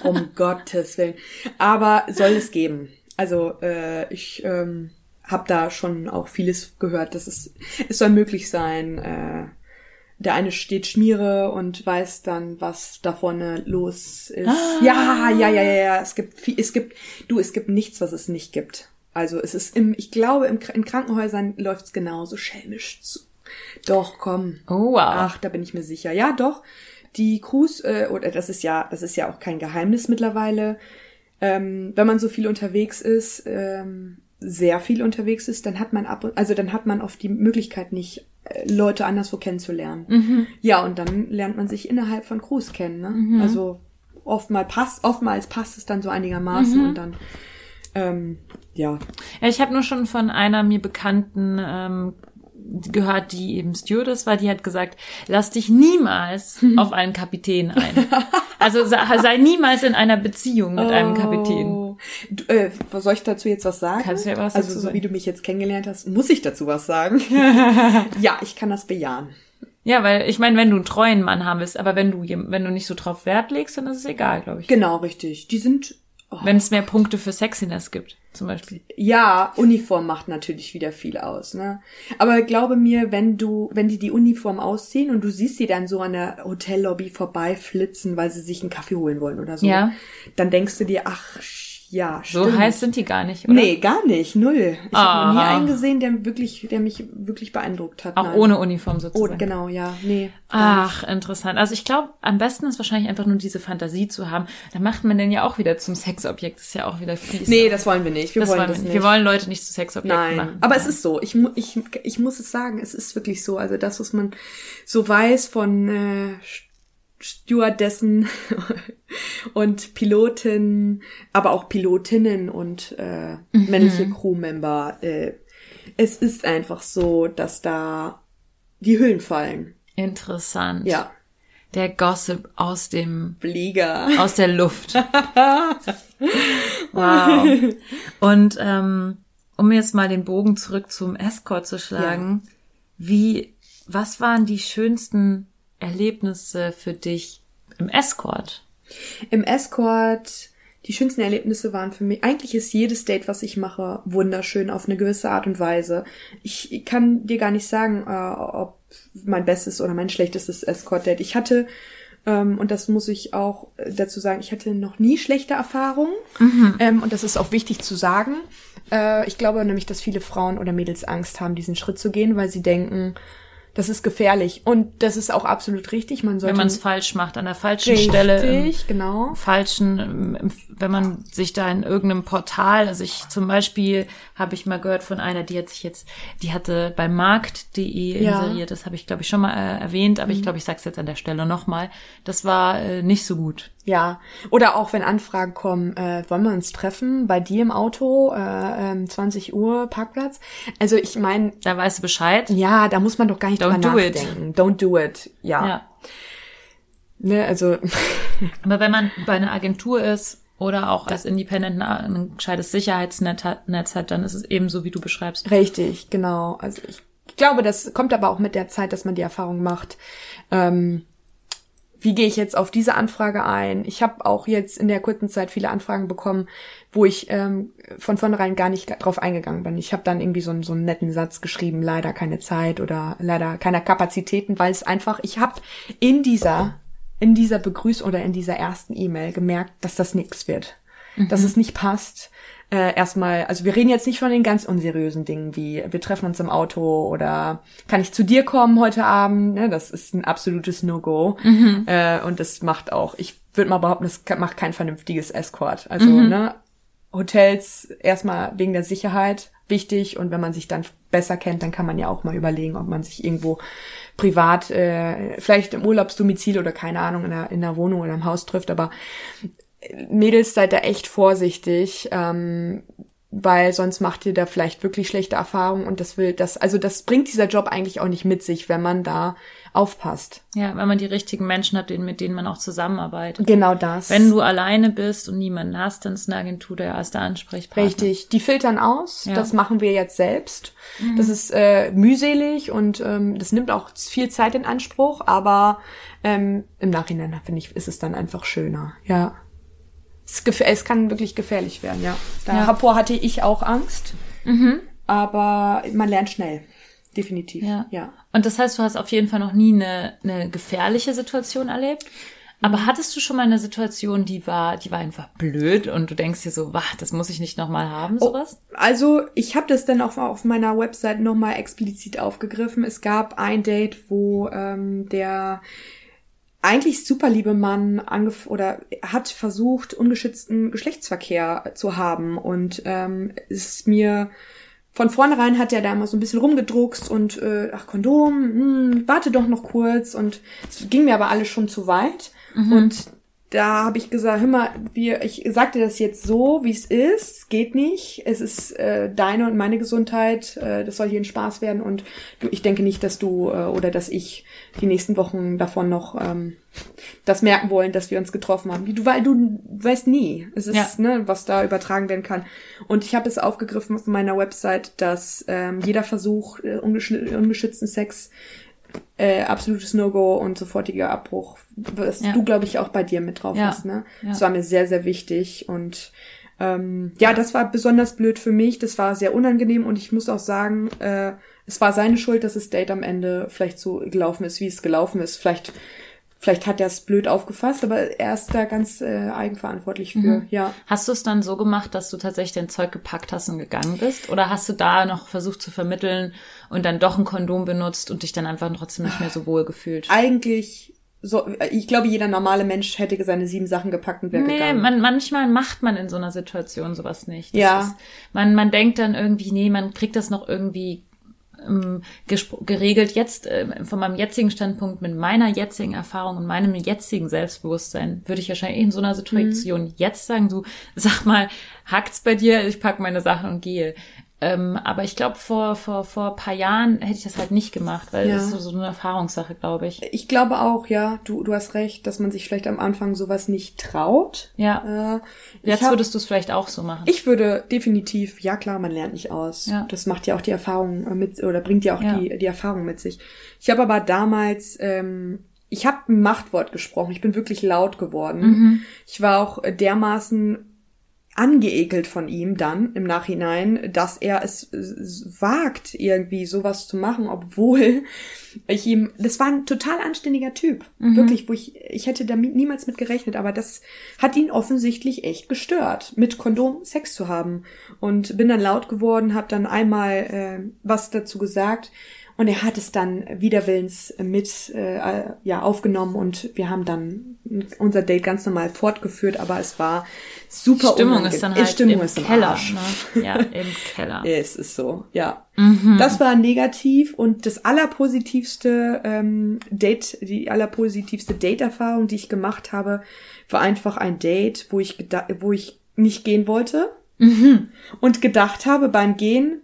Um Gottes Willen. Aber soll es geben. Also äh, ich ähm, habe da schon auch vieles gehört, dass es es soll möglich sein. Äh, der eine steht Schmiere und weiß dann, was da vorne los ist. Ja, ja, ja, ja, ja. Es gibt viel, es gibt, du, es gibt nichts, was es nicht gibt. Also es ist im, ich glaube, im, in Krankenhäusern läuft's genauso schelmisch zu. Doch, komm. Oh, wow. Ach, da bin ich mir sicher. Ja, doch. Die Crews, äh, oder das ist ja, das ist ja auch kein Geheimnis mittlerweile. Ähm, wenn man so viel unterwegs ist, ähm, sehr viel unterwegs ist, dann hat man ab und, also dann hat man oft die Möglichkeit nicht, Leute anderswo kennenzulernen. Ja, und dann lernt man sich innerhalb von Crews kennen. Ne? Also oftmals passt, oftmals passt es dann so einigermaßen und dann, ähm, ja. Ja, ich habe nur schon von einer mir bekannten ähm, gehört, die eben Stewardess war, die hat gesagt, lass dich niemals auf einen Kapitän ein. Also sei, niemals in einer Beziehung mit einem Kapitän. Oh. Du, äh, soll ich dazu jetzt was sagen? Kannst du ja was also dazu so sagen. wie du mich jetzt kennengelernt hast, muss ich dazu was sagen? ja, ich kann das bejahen. Ja, weil ich meine, wenn du einen treuen Mann haben willst, aber wenn du wenn du nicht so drauf Wert legst, dann ist es egal, glaube ich. Genau, richtig. Die sind Wenn es mehr Punkte für Sexiness gibt, zum Beispiel. Ja, Uniform macht natürlich wieder viel aus, ne? Aber glaube mir, wenn du, wenn die die Uniform ausziehen und du siehst sie dann so an der Hotellobby vorbeiflitzen, weil sie sich einen Kaffee holen wollen oder so, Ja. dann denkst du dir, ach, ja, So stimmt. heiß sind die gar nicht, oder? Nee, gar nicht, null. Ich habe nie einen gesehen, der wirklich, der mich wirklich beeindruckt hat. Auch nein. ohne Uniform Oh, sozusagen. genau, ja, nee. Ach, interessant. Also ich glaube, am besten ist wahrscheinlich einfach nur diese Fantasie zu haben. Da macht man den ja auch wieder zum Sexobjekt. Das ist ja auch wieder fies. Nee, das wollen wir nicht. Wir das wollen wollen das wir nicht. Wir wollen Leute nicht zu Sexobjekten Nein, machen. aber es ist so. Ich, ich, ich muss es sagen, es ist wirklich so. Also das, was man so weiß von äh, Stewardessen und Piloten, aber auch Pilotinnen und äh, männliche Crewmember. Äh, es ist einfach so, dass da die Hüllen fallen. Interessant. Ja. Der Gossip aus dem Flieger. aus der Luft. wow. Und ähm, um jetzt mal den Bogen zurück zum Escort zu schlagen, wie, was waren die schönsten Erlebnisse für dich im Escort? Im Escort, die schönsten Erlebnisse waren für mich, eigentlich ist jedes Date, was ich mache, wunderschön auf eine gewisse Art und Weise. Ich kann dir gar nicht sagen, äh, ob mein bestes oder mein schlechtestes Escort-Date. Ich hatte, ähm, und das muss ich auch dazu sagen, ich hatte noch nie schlechte Erfahrungen. Ähm, und das ist auch wichtig zu sagen. Äh, ich glaube nämlich, dass viele Frauen oder Mädels Angst haben, diesen Schritt zu gehen, weil sie denken, das ist gefährlich. Und das ist auch absolut richtig. Man sollte Wenn man es falsch macht, an der falschen Stelle. im- Richtig, genau. falschen, im- wenn man sich da in irgendeinem Portal, also ich zum Beispiel habe ich mal gehört von einer, die hat sich jetzt, die hatte bei markt.de Ja. inseriert, das habe ich glaube ich schon mal äh, erwähnt, aber ich glaube, ich sag's jetzt an der Stelle nochmal. Das war äh, nicht so gut. Ja, oder auch wenn Anfragen kommen, äh, wollen wir uns treffen bei dir im Auto, äh, ähm, 20 Uhr Parkplatz. Also ich meine, Da weißt du Bescheid. ja, da muss man doch gar nicht Don't drüber do it. nachdenken. Don't do it. Ja. Ja. Ne, also Aber wenn man bei einer Agentur ist oder auch als Independent ein gescheites Sicherheitsnetz hat, Netz hat, dann ist es eben so, wie du beschreibst. richtig, genau. Also ich glaube, das kommt aber auch mit der Zeit, dass man die Erfahrung macht. Ähm, wie gehe ich jetzt auf diese Anfrage ein? Ich habe auch jetzt in der kurzen Zeit viele Anfragen bekommen, wo ich ähm, von vornherein gar nicht drauf eingegangen bin. Ich habe dann irgendwie so, einen- so einen netten Satz geschrieben, leider keine Zeit oder leider keine Kapazitäten, weil es einfach, ich habe in dieser, in dieser Begrüßung oder in dieser ersten E-Mail gemerkt, dass das nichts wird. Dass es nicht passt. Äh, erstmal, also wir reden jetzt nicht von den ganz unseriösen Dingen wie wir treffen uns im Auto oder kann ich zu dir kommen heute Abend? Ne, das ist ein absolutes No-Go. Äh, und das macht auch, ich würde mal behaupten, das macht kein vernünftiges Escort. Also, ne, Hotels erstmal wegen der Sicherheit wichtig und wenn man sich dann besser kennt, dann kann man ja auch mal überlegen, ob man sich irgendwo privat, äh, vielleicht im Urlaubsdomizil oder keine Ahnung, in der, in der Wohnung oder im Haus trifft, aber Mädels, seid da echt vorsichtig, ähm, weil sonst macht ihr da vielleicht wirklich schlechte Erfahrungen und das will das, also das bringt dieser Job eigentlich auch nicht mit sich, wenn man da aufpasst. Ja, wenn man die richtigen Menschen hat, mit denen man auch zusammenarbeitet. Genau das. Wenn du alleine bist und niemanden hast, dann ist eine Agentur der erste Ansprechpartner. Richtig, die filtern aus. Ja. Das machen wir jetzt selbst. Das ist äh, mühselig und ähm, das nimmt auch viel Zeit in Anspruch, aber ähm, im Nachhinein finde ich, ist es dann einfach schöner. Ja. Es, es kann wirklich gefährlich werden, ja. Davor hatte ich auch Angst, aber man lernt schnell. Definitiv. Ja. ja. Und das heißt, du hast auf jeden Fall noch nie eine, eine gefährliche Situation erlebt. Aber hattest du schon mal eine Situation, die war, die war einfach blöd und du denkst dir so, wach, das muss ich nicht nochmal haben, sowas? Also ich habe das dann auch auf meiner Website nochmal explizit aufgegriffen. Es gab ein Date, wo ähm, der eigentlich super liebe Mann angef oder hat versucht, ungeschützten Geschlechtsverkehr zu haben. Und ähm, ist mir von vornherein hat er da mal so ein bisschen rumgedruckst und äh, ach Kondom, hm, warte doch noch kurz. Und es ging mir aber alles schon zu weit. Und da habe ich gesagt, hör mal, wir, ich sag dir das jetzt so, wie es ist, es geht nicht, es ist äh, deine und meine Gesundheit, äh, das soll hier ein Spaß werden und du, ich denke nicht, dass du äh, oder dass ich die nächsten Wochen davon noch ähm, das merken wollen, dass wir uns getroffen haben. Du, weil du weißt nie, es ist, Ja. ne, was da übertragen werden kann. Und ich habe es aufgegriffen auf meiner Website, dass ähm, jeder Versuch, äh, ungesch ungeschützten Sex äh, absolutes No-Go und sofortiger Abbruch. Was Ja. du, glaube ich, auch bei dir mit drauf Ja. hast, ne? Ja. Das war mir sehr, sehr wichtig und ähm, ja, das war besonders blöd für mich. Das war sehr unangenehm und ich muss auch sagen, äh, es war seine Schuld, dass das Date am Ende vielleicht so gelaufen ist, wie es gelaufen ist. Vielleicht, vielleicht hat er es blöd aufgefasst, aber er ist da ganz äh, eigenverantwortlich für. Mhm. Ja. Hast du es dann so gemacht, dass du tatsächlich dein Zeug gepackt hast und gegangen bist? Oder hast du da noch versucht zu vermitteln und dann doch ein Kondom benutzt und dich dann einfach trotzdem nicht mehr so wohl gefühlt? Eigentlich so, ich glaube, jeder normale Mensch hätte seine sieben Sachen gepackt und wäre Nee, gegangen. man, manchmal macht man in so einer Situation sowas nicht. Das Ja. Ist, man, man denkt dann irgendwie, nee, man kriegt das noch irgendwie ähm, geregelt. Jetzt, äh, von meinem jetzigen Standpunkt, mit meiner jetzigen Erfahrung und meinem jetzigen Selbstbewusstsein, würde ich wahrscheinlich in so einer Situation Mhm. jetzt sagen, du, sag mal, hackt's bei dir, ich pack meine Sachen und gehe. Ähm, aber ich glaube, vor, vor, vor ein paar Jahren hätte ich das halt nicht gemacht, weil Ja. das ist so, so eine Erfahrungssache, glaube ich. Ich glaube auch, ja, du, du hast recht, dass man sich vielleicht am Anfang sowas nicht traut. Ja. Äh, Jetzt hab- würdest du es vielleicht auch so machen. Ich würde definitiv, ja klar, man lernt nicht aus. Ja. Das macht ja auch die Erfahrung äh, mit, oder bringt ja auch Ja. die, die Erfahrung mit sich. Ich habe aber damals, ähm, ich habe ein Machtwort gesprochen. Ich bin wirklich laut geworden. Mhm. Ich war auch dermaßen angeekelt von ihm dann im Nachhinein, dass er es wagt, irgendwie sowas zu machen, obwohl ich ihm, das war ein total anständiger Typ. Wirklich, wo ich, ich hätte damit niemals mit gerechnet, aber das hat ihn offensichtlich echt gestört, mit Kondom Sex zu haben. Und bin dann laut geworden, habe dann einmal äh, was dazu gesagt. Und er hat es dann widerwillens mit äh, ja, aufgenommen und wir haben dann unser Date ganz normal fortgeführt, aber es war super Stimmung ist dann halt Stimmung im ist im Keller. Arsch. Ne? Ja, im Keller. Es ist so, ja. Mhm. Das war negativ und das allerpositivste ähm, Date, die allerpositivste Date-Erfahrung, die ich gemacht habe, war einfach ein Date, wo ich wo ich nicht gehen wollte Mhm. und gedacht habe beim Gehen,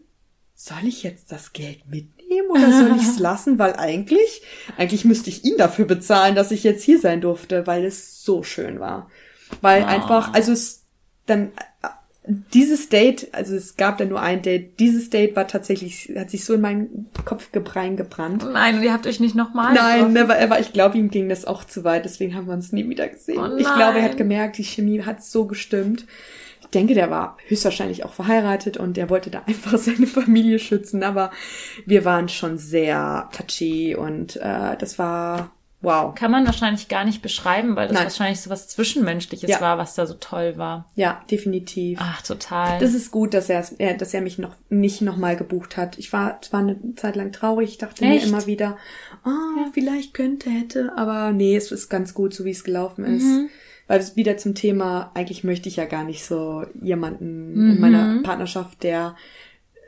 soll ich jetzt das Geld mitnehmen oder soll ich es lassen? Weil eigentlich, eigentlich müsste ich ihn dafür bezahlen, dass ich jetzt hier sein durfte, weil es so schön war. Weil Ah. einfach, also es dann dieses Date, also es gab da nur ein Date, dieses Date war tatsächlich, hat sich so in meinen Kopf gebrein gebrannt. Nein, und ihr habt euch nicht nochmal Nein, never ever. Ich glaube, ihm ging das auch zu weit, deswegen haben wir uns nie wieder gesehen. Oh ich glaube, er hat gemerkt, die Chemie hat so gestimmt. Ich denke, der war höchstwahrscheinlich auch verheiratet und er wollte da einfach seine Familie schützen, aber wir waren schon sehr touchy und äh, das war wow. Kann man wahrscheinlich gar nicht beschreiben, weil das Nein. wahrscheinlich so was Zwischenmenschliches Ja. war, was da so toll war. Ja, definitiv. Ach, total. Das ist gut, dass er, er dass er mich noch nicht nochmal gebucht hat. Ich war zwar eine Zeit lang traurig, ich dachte Echt? mir immer wieder, ah, vielleicht könnte, hätte, aber nee, es ist ganz gut, so wie es gelaufen ist. Mhm. Weil es wieder zum Thema, eigentlich möchte ich ja gar nicht so jemanden Mhm. in meiner Partnerschaft, der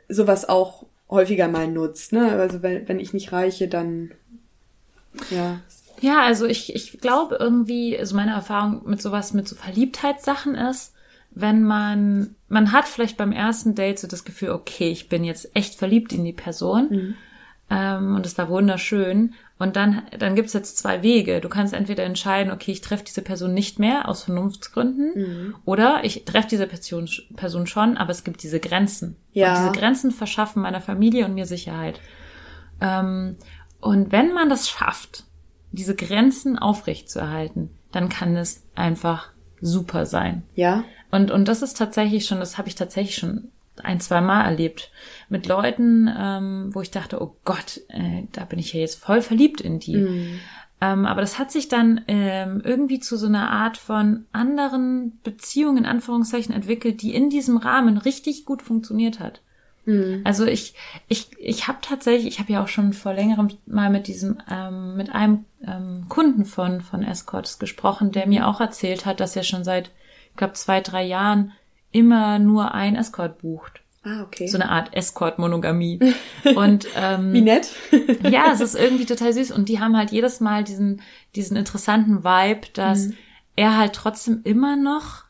sowas auch häufiger mal nutzt. Ne? Also wenn, wenn ich nicht reiche, dann ja. Ja, also ich, ich glaube irgendwie, also meine Erfahrung mit sowas, mit so Verliebtheitssachen ist, wenn man, man hat vielleicht beim ersten Date so das Gefühl, okay, ich bin jetzt echt verliebt in die Person ähm, und es war wunderschön und dann, dann gibt's jetzt zwei Wege. Du kannst entweder entscheiden, okay, ich treffe diese Person nicht mehr aus Vernunftsgründen oder ich treffe diese Person, Person schon, aber es gibt diese Grenzen. Ja. Und diese Grenzen verschaffen meiner Familie und mir Sicherheit. Ähm, und wenn man das schafft, diese Grenzen aufrechtzuerhalten, dann kann es einfach super sein. Ja? Und, und das ist tatsächlich schon, das habe ich tatsächlich schon ein, zwei Mal erlebt. Mit Leuten, ähm, wo ich dachte, oh Gott, äh, da bin ich ja jetzt voll verliebt in die. Ähm, aber das hat sich dann ähm, irgendwie zu so einer Art von anderen Beziehungen, in Anführungszeichen, entwickelt, die in diesem Rahmen richtig gut funktioniert hat. Also ich, ich, ich habe tatsächlich, ich habe ja auch schon vor längerem mal mit diesem, ähm, mit einem ähm, Kunden von von Escorts gesprochen, der mir auch erzählt hat, dass er schon seit, ich glaube, zwei, drei Jahren immer nur ein Escort bucht. Ah, okay. So eine Art Escort-Monogamie. Und ähm, Wie nett. ja, es ist irgendwie total süß. Und die haben halt jedes Mal diesen, diesen interessanten Vibe, dass er halt trotzdem immer noch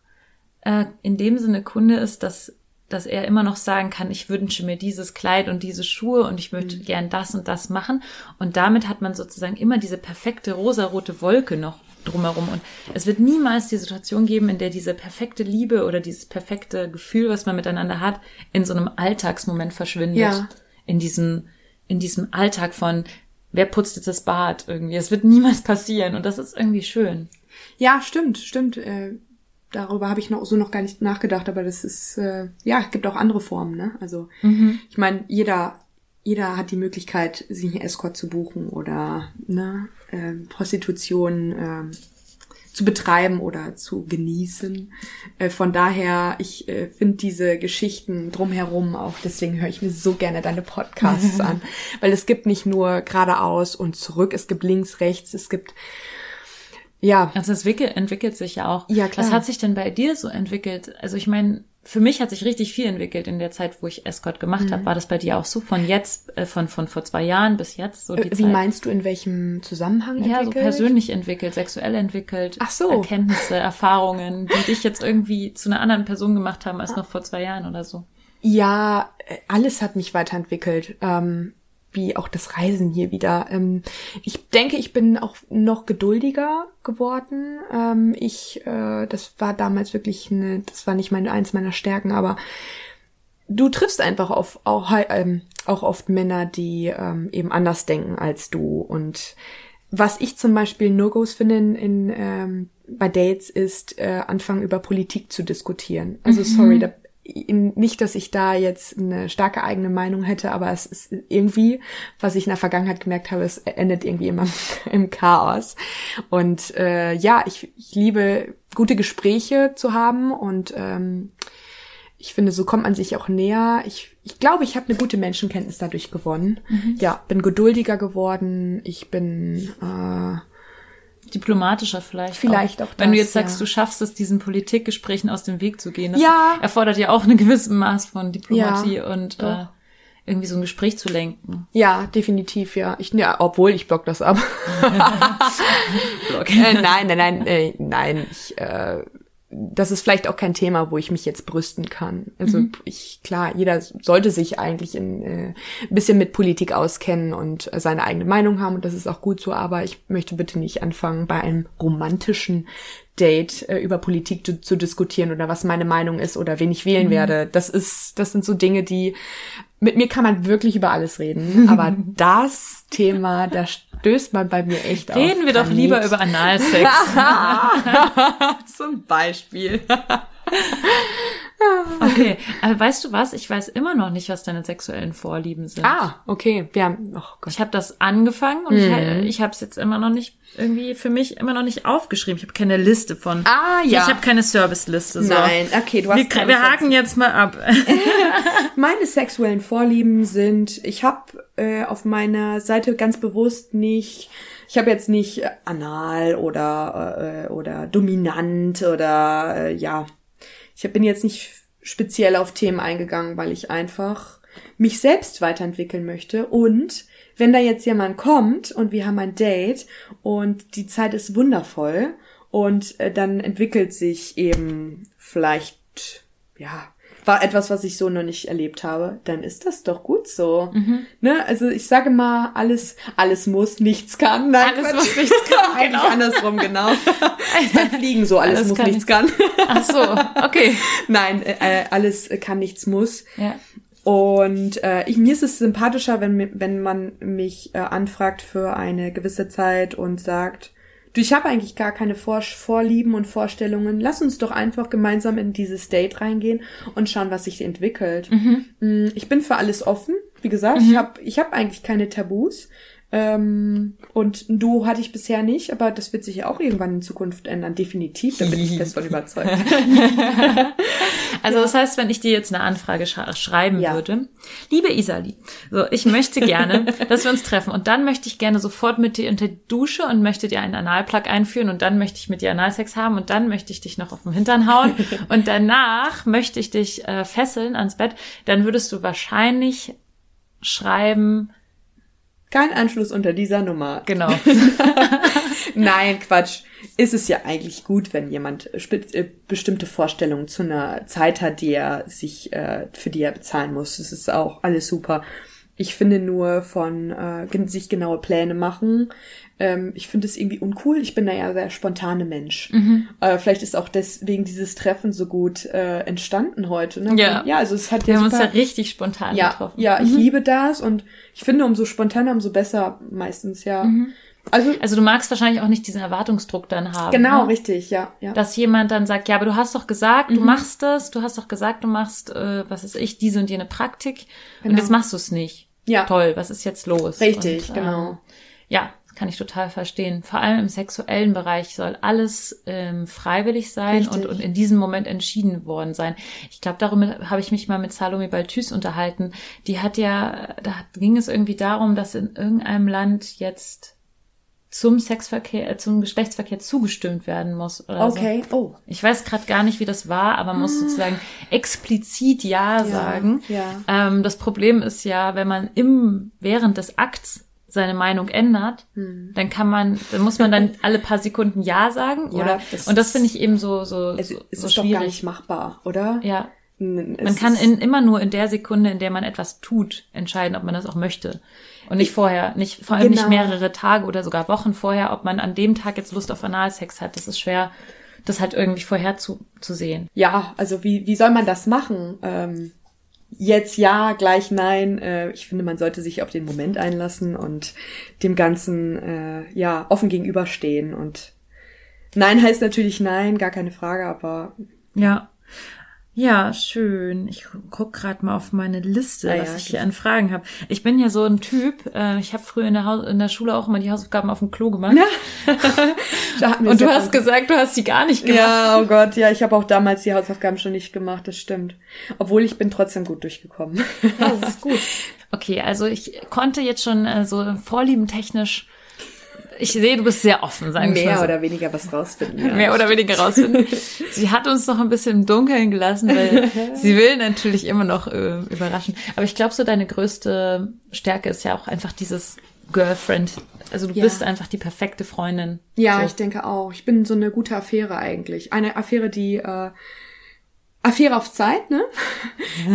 äh, in dem Sinne Kunde ist, dass, dass er immer noch sagen kann, ich wünsche mir dieses Kleid und diese Schuhe und ich möchte gern das und das machen. Und damit hat man sozusagen immer diese perfekte rosarote Wolke noch drumherum. Und es wird niemals die Situation geben, in der diese perfekte Liebe oder dieses perfekte Gefühl, was man miteinander hat, in so einem Alltagsmoment verschwindet. Ja. In diesem, in diesem Alltag von, wer putzt jetzt das Bad irgendwie? Es wird niemals passieren und das ist irgendwie schön. Ja, stimmt, stimmt. Äh, darüber habe ich noch so noch gar nicht nachgedacht, aber das ist äh, ja, es gibt auch andere Formen, ne? Also Mhm. ich meine, jeder jeder hat die Möglichkeit, sich einen Escort zu buchen oder ne, ähm, Prostitution ähm, zu betreiben oder zu genießen. Äh, von daher, ich äh, finde diese Geschichten drumherum auch, deswegen höre ich mir so gerne deine Podcasts an, weil es gibt nicht nur geradeaus und zurück, es gibt links, rechts, es gibt ja, Also es wickel, entwickelt sich ja auch. Ja, klar. Was hat sich denn bei dir so entwickelt? Also ich meine, für mich hat sich richtig viel entwickelt in der Zeit, wo ich Escort gemacht Mhm. habe. War das bei dir auch so? Von jetzt, äh, von, von vor zwei Jahren bis jetzt? So die Äh, Wie Zeit? meinst du, in welchem Zusammenhang Ja, so entwickelt? persönlich entwickelt, sexuell entwickelt. Ach so. Erkenntnisse, Erfahrungen, die dich jetzt irgendwie zu einer anderen Person gemacht haben als noch vor zwei Jahren oder so. Ja, äh, alles hat mich weiterentwickelt. Ähm, wie auch das Reisen hier wieder. Ähm, ich denke, ich bin auch noch geduldiger geworden. Ähm, ich, äh, das war damals wirklich eine, das war nicht meine, eins meiner Stärken, aber du triffst einfach auf, auch, ähm, auch oft Männer, die ähm, eben anders denken als du. Und was ich zum Beispiel No-Gos finde in, in ähm, bei Dates ist, äh, anfangen über Politik zu diskutieren. Also sorry, da, nicht, dass ich da jetzt eine starke eigene Meinung hätte, aber es ist irgendwie, was ich in der Vergangenheit gemerkt habe, es endet irgendwie immer im Chaos. Und äh, ja, ich, ich liebe gute Gespräche zu haben und ähm, ich finde, so kommt man sich auch näher. Ich, ich glaube, ich habe eine gute Menschenkenntnis dadurch gewonnen. Ja, bin geduldiger geworden. Ich bin äh, Diplomatischer vielleicht. Vielleicht auch Wenn du das, jetzt sagst, ja. du schaffst es, diesen Politikgesprächen aus dem Weg zu gehen. Das Ja. erfordert ja auch einen gewissen Maß von Diplomatie Ja, und äh, irgendwie so ein Gespräch zu lenken. ja definitiv ja. Ich ja, obwohl ich block das ab. Blog. äh, nein, nein, nein, äh, nein. Ich, äh, das ist vielleicht auch kein Thema, wo ich mich jetzt brüsten kann. Also ich, klar, jeder sollte sich eigentlich in, äh, ein bisschen mit Politik auskennen und äh, seine eigene Meinung haben und das ist auch gut so, aber ich möchte bitte nicht anfangen, bei einem romantischen Date äh, über Politik zu, zu diskutieren oder was meine Meinung ist oder wen ich wählen werde. Das ist, das sind so Dinge, die mit mir kann man wirklich über alles reden, aber das Thema, da stößt man bei mir echt auf. Reden wir doch Granit. lieber über Analsex. Zum Beispiel. Okay, aber weißt du was? Ich weiß immer noch nicht, was deine sexuellen Vorlieben sind. Ah, okay. Wir haben, oh Gott. Ich habe das angefangen und Mhm. ich, ich habe es jetzt immer noch nicht irgendwie für mich immer noch nicht aufgeschrieben. Ich habe keine Liste von. Ah, ja. Ich habe keine Serviceliste. So. Nein, okay, du hast Wir, keine wir haken jetzt mal ab. Meine sexuellen Vorlieben sind, ich habe äh, auf meiner Seite ganz bewusst nicht, ich habe jetzt nicht äh, anal oder äh, oder dominant oder äh, ja, ich bin jetzt nicht speziell auf Themen eingegangen, weil ich einfach mich selbst weiterentwickeln möchte. Und wenn da jetzt jemand kommt und wir haben ein Date und die Zeit ist wundervoll und äh, dann entwickelt sich eben vielleicht ja war etwas, was ich so noch nicht erlebt habe, dann ist das doch gut so. Ne? Also ich sage mal, alles, alles muss, nichts kann. Nein, Alles Quatsch. muss, nichts kann, Eigentlich genau. andersrum, genau. Beim Fliegen so, alles, Alles muss, kann, nichts kann. Ach so, okay. Nein, äh, alles kann, nichts muss. Ja. Und äh, ich, mir ist es sympathischer, wenn, wenn man mich äh, anfragt für eine gewisse Zeit und sagt, du, ich habe eigentlich gar keine Vor Vorlieben und Vorstellungen. Lass uns doch einfach gemeinsam in dieses Date reingehen und schauen, was sich entwickelt. Mm, Ich bin für alles offen. Wie gesagt, ich habe ich hab eigentlich keine Tabus. Ähm, und ein Duo hatte ich bisher nicht, aber das wird sich ja auch irgendwann in Zukunft ändern. Definitiv, da bin ich fest von überzeugt. Also das heißt, wenn ich dir jetzt eine Anfrage sch schreiben Ja. würde, liebe Isali, so ich möchte gerne, dass wir uns treffen und dann möchte ich gerne sofort mit dir unter die Dusche und möchte dir einen Analplug einführen und dann möchte ich mit dir Analsex haben und dann möchte ich dich noch auf den Hintern hauen und danach möchte ich dich äh, fesseln ans Bett, dann würdest du wahrscheinlich schreiben, Kein Anschluss unter dieser Nummer. genau. Nein, Quatsch. Ist es ja eigentlich gut, wenn jemand äh, bestimmte Vorstellungen zu einer Zeit hat, die er sich, äh, für die er bezahlen muss. Das ist auch alles super. Ich finde nur von äh, sich genaue Pläne machen. Ähm, ich finde es irgendwie uncool. Ich bin da ja sehr spontane Mensch. Mhm. Äh, vielleicht ist auch deswegen dieses Treffen so gut äh, entstanden heute. Ne? Ja. ja, also es hat Wir ja haben uns super, ja richtig spontan ja, getroffen. ja, ich liebe das und ich finde, umso spontaner, umso besser meistens, ja. Also, Also du magst wahrscheinlich auch nicht diesen Erwartungsdruck dann haben. genau, ne? richtig, ja, ja. Dass jemand dann sagt, ja, aber du hast doch gesagt, Mhm. du machst das, du hast doch gesagt, du machst, äh, was ist ich, diese und jene Praktik und Genau. jetzt machst du es nicht. Ja. Toll, was ist jetzt los? Richtig, und, genau. Ähm, ja, kann ich total verstehen. Vor allem im sexuellen Bereich soll alles ähm, freiwillig sein Richtig. und, und in diesem Moment entschieden worden sein. Ich glaube, darüber habe ich mich mal mit Salome Balthus unterhalten. Die hat ja, da ging es irgendwie darum, dass in irgendeinem Land jetzt zum Sexverkehr, äh, zum Geschlechtsverkehr zugestimmt werden muss. Oder Okay, So. oh. Ich weiß gerade gar nicht, wie das war, aber man muss sozusagen explizit Ja, sagen. ja. Ähm, das Problem ist ja, wenn man im während des Akts seine Meinung ändert, Hm. dann kann man, dann muss man dann alle paar Sekunden Ja sagen, Ja, oder? das und das finde ich eben so so Es, so, es so ist doch gar schwierig. nicht machbar, oder? Ja, N- es man kann in, immer nur in der Sekunde, in der man etwas tut, entscheiden, ob man das auch möchte. Und nicht vorher, nicht, vor allem nicht Genau. mehrere Tage oder sogar Wochen vorher, ob man an dem Tag jetzt Lust auf Analsex hat. Das ist schwer, das halt irgendwie vorher zu, zu sehen. Ja, also wie, wie soll man das machen? Ähm, jetzt ja, gleich nein. Äh, ich finde, man sollte sich auf den Moment einlassen und dem Ganzen äh, ja offen gegenüberstehen. Und nein heißt natürlich nein, gar keine Frage, aber Ja. Ja, schön. Ich guck gerade mal auf meine Liste, Ah ja, was ich hier an Fragen habe. Ich bin ja so ein Typ, äh, ich habe früher in der, Haus in der Schule auch immer die Hausaufgaben auf dem Klo gemacht. wir Und du hast gesagt, du hast sie gar nicht gemacht. Ja, oh Gott, ja, ich habe auch damals die Hausaufgaben schon nicht gemacht, das stimmt. Obwohl ich bin trotzdem gut durchgekommen. das ist gut. Okay, also ich konnte jetzt schon äh, so vorliebentechnisch, ich sehe, du bist sehr offen, sagen wir Mehr so. oder weniger was rausfinden. Ja. mehr oder weniger rausfinden. sie hat uns noch ein bisschen im Dunkeln gelassen, weil sie will natürlich immer noch äh, überraschen. Aber ich glaube, so deine größte Stärke ist ja auch einfach dieses Girlfriend. Also du Ja. bist einfach die perfekte Freundin. Ja, so. ich denke auch. Ich bin so eine gute Affäre eigentlich. Eine Affäre, die äh, Affäre auf Zeit, ne?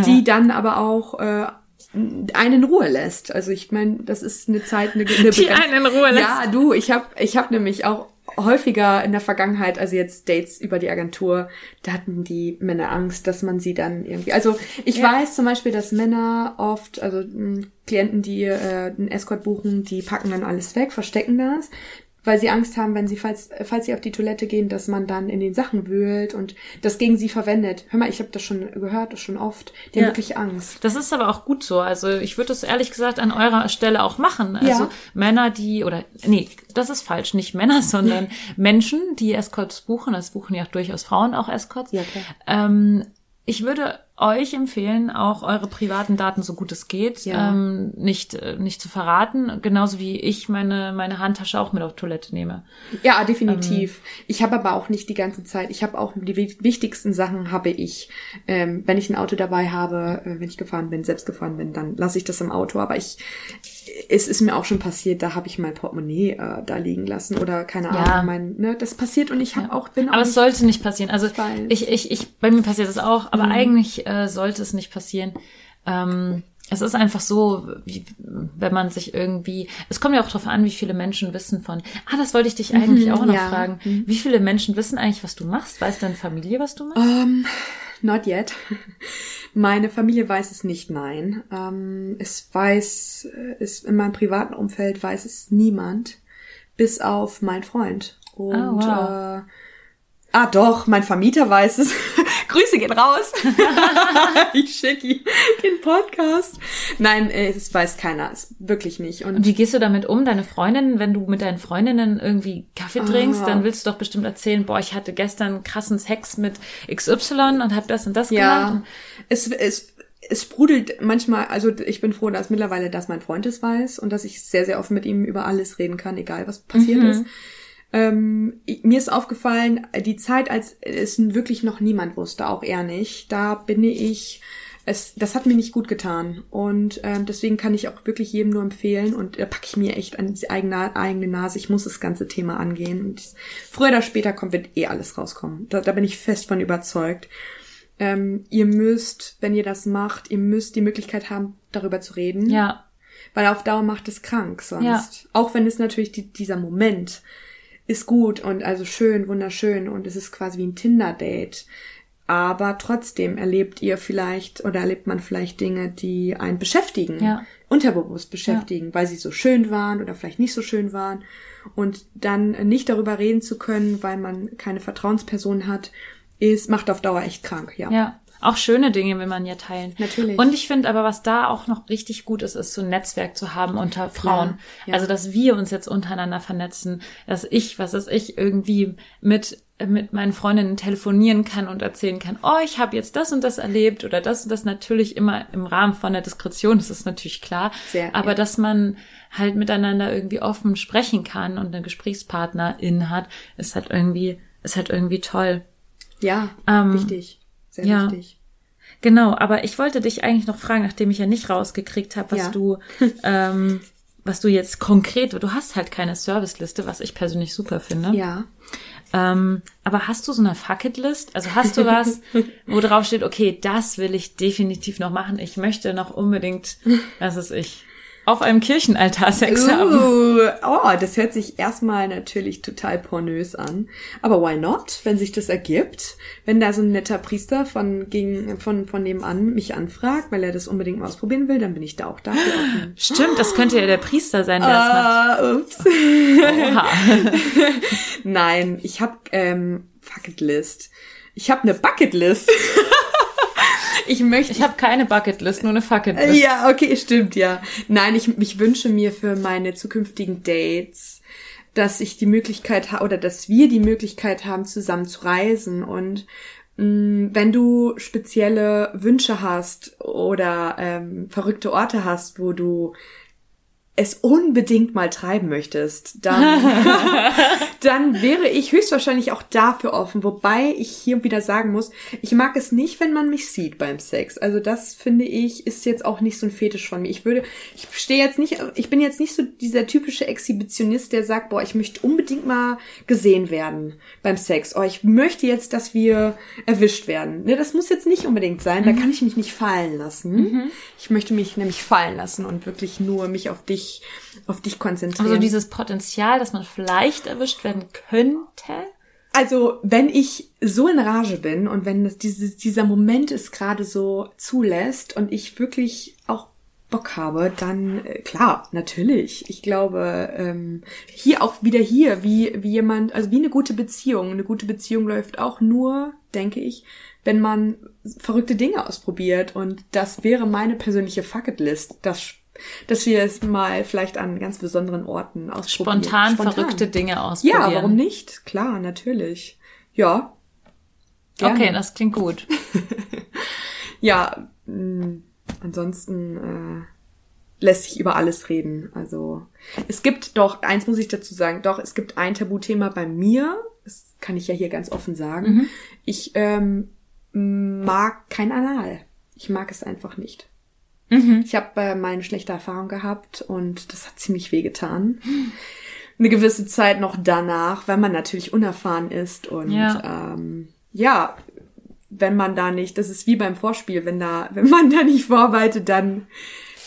Die dann aber auch äh, einen in Ruhe lässt. Also ich meine, das ist eine Zeit, eine, eine Die einen in Ruhe lässt. Ja, du, ich habe ich hab nämlich auch häufiger in der Vergangenheit, also jetzt Dates über die Agentur, da hatten die Männer Angst, dass man sie dann irgendwie. Also ich Ja. weiß zum Beispiel, dass Männer oft, also mh, Klienten, die äh, einen Escort buchen, die packen dann alles weg, verstecken das, weil sie Angst haben, wenn sie, falls, falls sie auf die Toilette gehen, dass man dann in den Sachen wühlt und das gegen sie verwendet. Hör mal, ich habe das schon gehört, das schon oft. Die Ja. haben wirklich Angst. Das ist aber auch gut so. Also ich würde das ehrlich gesagt an eurer Stelle auch machen. Also Ja. Männer, die, oder nee, das ist falsch, nicht Männer, sondern Menschen, die Escorts buchen, das buchen ja durchaus Frauen auch Escorts. Ja, klar. Ähm, ich würde euch empfehlen, auch eure privaten Daten, so gut es geht, Ja. ähm, nicht, äh, nicht zu verraten. Genauso wie ich meine, meine Handtasche auch mit auf Toilette nehme. Ja, definitiv. ich habe aber auch nicht die ganze Zeit. Ich habe auch die wi- wichtigsten Sachen habe ich. Ähm, wenn ich ein Auto dabei habe, äh, wenn ich gefahren bin, selbst gefahren bin, dann lasse ich das im Auto. Aber ich, es ist mir auch schon passiert, da habe ich mein Portemonnaie äh, da liegen lassen oder keine Ja. Ahnung, mein, ne, das passiert und ich habe auch bin auch Aber es sollte nicht passieren. Also Ich. Mhm. ich, ich, bei mir passiert das auch, aber eigentlich äh, sollte es nicht passieren. Ähm, es ist einfach so, wie, wenn man sich irgendwie, es kommt ja auch darauf an, wie viele Menschen wissen von, ah, das wollte ich dich eigentlich auch noch Mhm, ja. Mhm. fragen. Wie viele Menschen wissen eigentlich, was du machst? Weiß deine Familie, was du machst? Ähm, not yet. Meine Familie weiß es nicht, nein. Ähm, es weiß, äh, es in meinem privaten Umfeld weiß es niemand, bis auf mein Freund. Und Ah, wow. äh, ah doch, mein Vermieter weiß es. Grüße gehen raus. ich schicke den Podcast. Nein, äh, es weiß keiner, es wirklich nicht. Und Und wie gehst du damit um, deine Freundinnen, wenn du mit deinen Freundinnen irgendwie Kaffee trinkst, Ah. dann willst du doch bestimmt erzählen, boah, ich hatte gestern krassen Sex mit XY und hab das und das Ja, gemacht. es, es, es sprudelt manchmal, also ich bin froh, dass mittlerweile, dass mein Freund es weiß und dass ich sehr, sehr offen mit ihm über alles reden kann, egal was passiert Mhm. ist. Ähm, mir ist aufgefallen, die Zeit, als es wirklich noch niemand wusste, auch er nicht, da bin ich, es, das hat mir nicht gut getan. Und ähm, deswegen kann ich auch wirklich jedem nur empfehlen und da packe ich mir echt an die eigene, eigene Nase, ich muss das ganze Thema angehen. Und früher oder später kommt, wird eh alles rauskommen. Da, da bin ich fest von überzeugt. Ähm, ihr müsst, wenn ihr das macht, ihr müsst die Möglichkeit haben, darüber zu reden. Ja. Weil auf Dauer macht es krank sonst. Ja. Auch wenn es natürlich die, dieser Moment ist gut und also schön, wunderschön und es ist quasi wie ein Tinder-Date. Aber trotzdem erlebt ihr vielleicht oder erlebt man vielleicht Dinge, die einen beschäftigen, Ja. unterbewusst beschäftigen, weil sie so schön waren oder vielleicht nicht so schön waren. Und dann nicht darüber reden zu können, weil man keine Vertrauensperson hat, ist, macht auf Dauer echt krank, ja. Ja. Auch schöne Dinge will man ja teilen. Natürlich. Und ich finde aber, was da auch noch richtig gut ist, ist so ein Netzwerk zu haben unter Frauen. ja. Also, dass wir uns jetzt untereinander vernetzen, dass ich, was ist ich, irgendwie mit mit meinen Freundinnen telefonieren kann und erzählen kann, oh, ich habe jetzt das und das erlebt oder das und das natürlich immer im Rahmen von der Diskretion, das ist natürlich klar, Sehr, aber ja. dass man halt miteinander irgendwie offen sprechen kann und eine Gesprächspartnerin hat, ist halt irgendwie ist halt irgendwie toll. Ja, Ähm, wichtig. Sehr ja. wichtig. Genau, aber ich wollte dich eigentlich noch fragen, nachdem ich ja nicht rausgekriegt habe, was Ja. du, ähm, was du jetzt konkret, du hast halt keine Serviceliste, was ich persönlich super finde. Ja. Ähm, aber hast du so eine Fucketlist? Also hast du was, wo drauf steht, okay, das will ich definitiv noch machen. Ich möchte noch unbedingt, was ist ich, auf einem Kirchenaltar Sex haben. Uh, oh, das hört sich erstmal natürlich total pornös an. Aber why not, wenn sich das ergibt? Wenn da so ein netter Priester von, gegen, von, von nebenan mich anfragt, weil er das unbedingt mal ausprobieren will, dann bin ich da auch dafür offen. Stimmt, das könnte ja der Priester sein, der es macht. Ah, ups. Oha. Nein, ich hab ähm, Bucketlist. Ich hab eine Bucketlist. Ich möchte. Ich habe keine Bucketlist, nur eine Fucketlist. Ja, okay, stimmt, ja. Nein, ich, ich wünsche mir für meine zukünftigen Dates, dass ich die Möglichkeit habe oder dass wir die Möglichkeit haben, zusammen zu reisen und mh, wenn du spezielle Wünsche hast oder ähm, verrückte Orte hast, wo du es unbedingt mal treiben möchtest, dann, dann wäre ich höchstwahrscheinlich auch dafür offen. Wobei ich hier wieder sagen muss, ich mag es nicht, wenn man mich sieht beim Sex. Also das finde ich ist jetzt auch nicht so ein Fetisch von mir. Ich würde, ich stehe jetzt nicht, ich bin jetzt nicht so dieser typische Exhibitionist, der sagt, boah, ich möchte unbedingt mal gesehen werden beim Sex. Oh, ich möchte jetzt, dass wir erwischt werden. Ne, das muss jetzt nicht unbedingt sein. Da kann ich mich nicht fallen lassen. Ich möchte mich nämlich fallen lassen und wirklich nur mich auf dich, auf dich konzentrieren. Also dieses Potenzial, dass man vielleicht erwischt werden könnte. Also, wenn ich so in Rage bin und wenn das dieses, dieser Moment es gerade so zulässt und ich wirklich auch Bock habe, dann äh, klar, natürlich. Ich glaube, ähm, hier auch wieder hier, wie, wie jemand, also wie eine gute Beziehung. Eine gute Beziehung läuft auch nur, denke ich, wenn man verrückte Dinge ausprobiert. Und das wäre meine persönliche Fucketlist, dass, dass wir es mal vielleicht an ganz besonderen Orten ausprobieren. Spontan, verrückte Dinge ausprobieren. Ja, warum nicht? Klar, natürlich. Ja. Gerne. Okay, das klingt gut. Ja, mh, ansonsten äh, lässt sich über alles reden. Also es gibt doch, eins muss ich dazu sagen, doch, es gibt ein Tabuthema bei mir, das kann ich ja hier ganz offen sagen. Ich ähm, mag kein Anal. Ich mag es einfach nicht. Ich habe äh, mal eine schlechte Erfahrung gehabt und das hat ziemlich wehgetan. Eine gewisse Zeit noch danach, weil man natürlich unerfahren ist und Ja. ähm, ja, wenn man da nicht, das ist wie beim Vorspiel, wenn da, wenn man da nicht vorarbeitet, dann,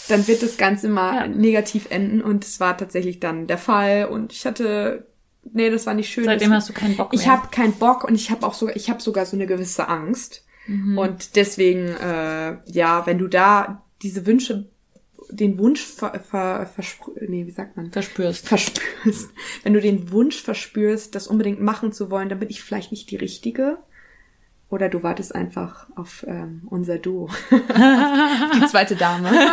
dann wird das Ganze immer Ja. negativ enden und es war tatsächlich dann der Fall und ich hatte, nee, das war nicht schön. Seitdem das, hast du keinen Bock ich mehr. habe keinen Bock und ich habe auch sogar, ich habe sogar so eine gewisse Angst Mhm. und deswegen, äh, ja, wenn du da diese Wünsche, den Wunsch ver, ver, verspr nee, wie sagt man? Verspürst. verspürst, wenn du den Wunsch verspürst, das unbedingt machen zu wollen, dann bin ich vielleicht nicht die Richtige. Oder du wartest einfach auf ähm, unser Duo. Die zweite Dame.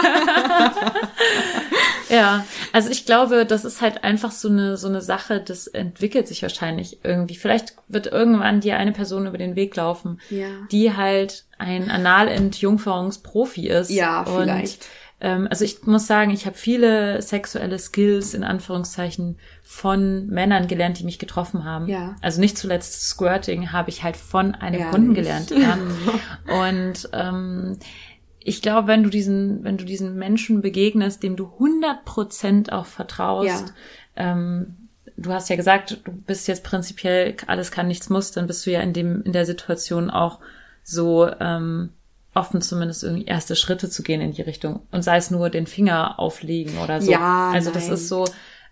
Ja, also ich glaube, das ist halt einfach so eine so eine Sache, das entwickelt sich wahrscheinlich irgendwie. Vielleicht wird irgendwann dir eine Person über den Weg laufen, Ja. die halt ein Analentjungferungsprofi ist. Ja, Und, vielleicht. ähm, also ich muss sagen, ich habe viele sexuelle Skills in Anführungszeichen von Männern gelernt, die mich getroffen haben. Ja. Also nicht zuletzt Squirting habe ich halt von einem Ehrlich? Kunden gelernt. Ja. Und ähm, ich glaube, wenn du diesen, wenn du diesen Menschen begegnest, dem du 100% auch vertraust, ähm, du hast ja gesagt, du bist jetzt prinzipiell alles kann, nichts muss, dann bist du ja in dem, in der Situation auch so, ähm, offen, zumindest irgendwie erste Schritte zu gehen in die Richtung. Und sei es nur den Finger auflegen oder so. Ja, also das nein. ist so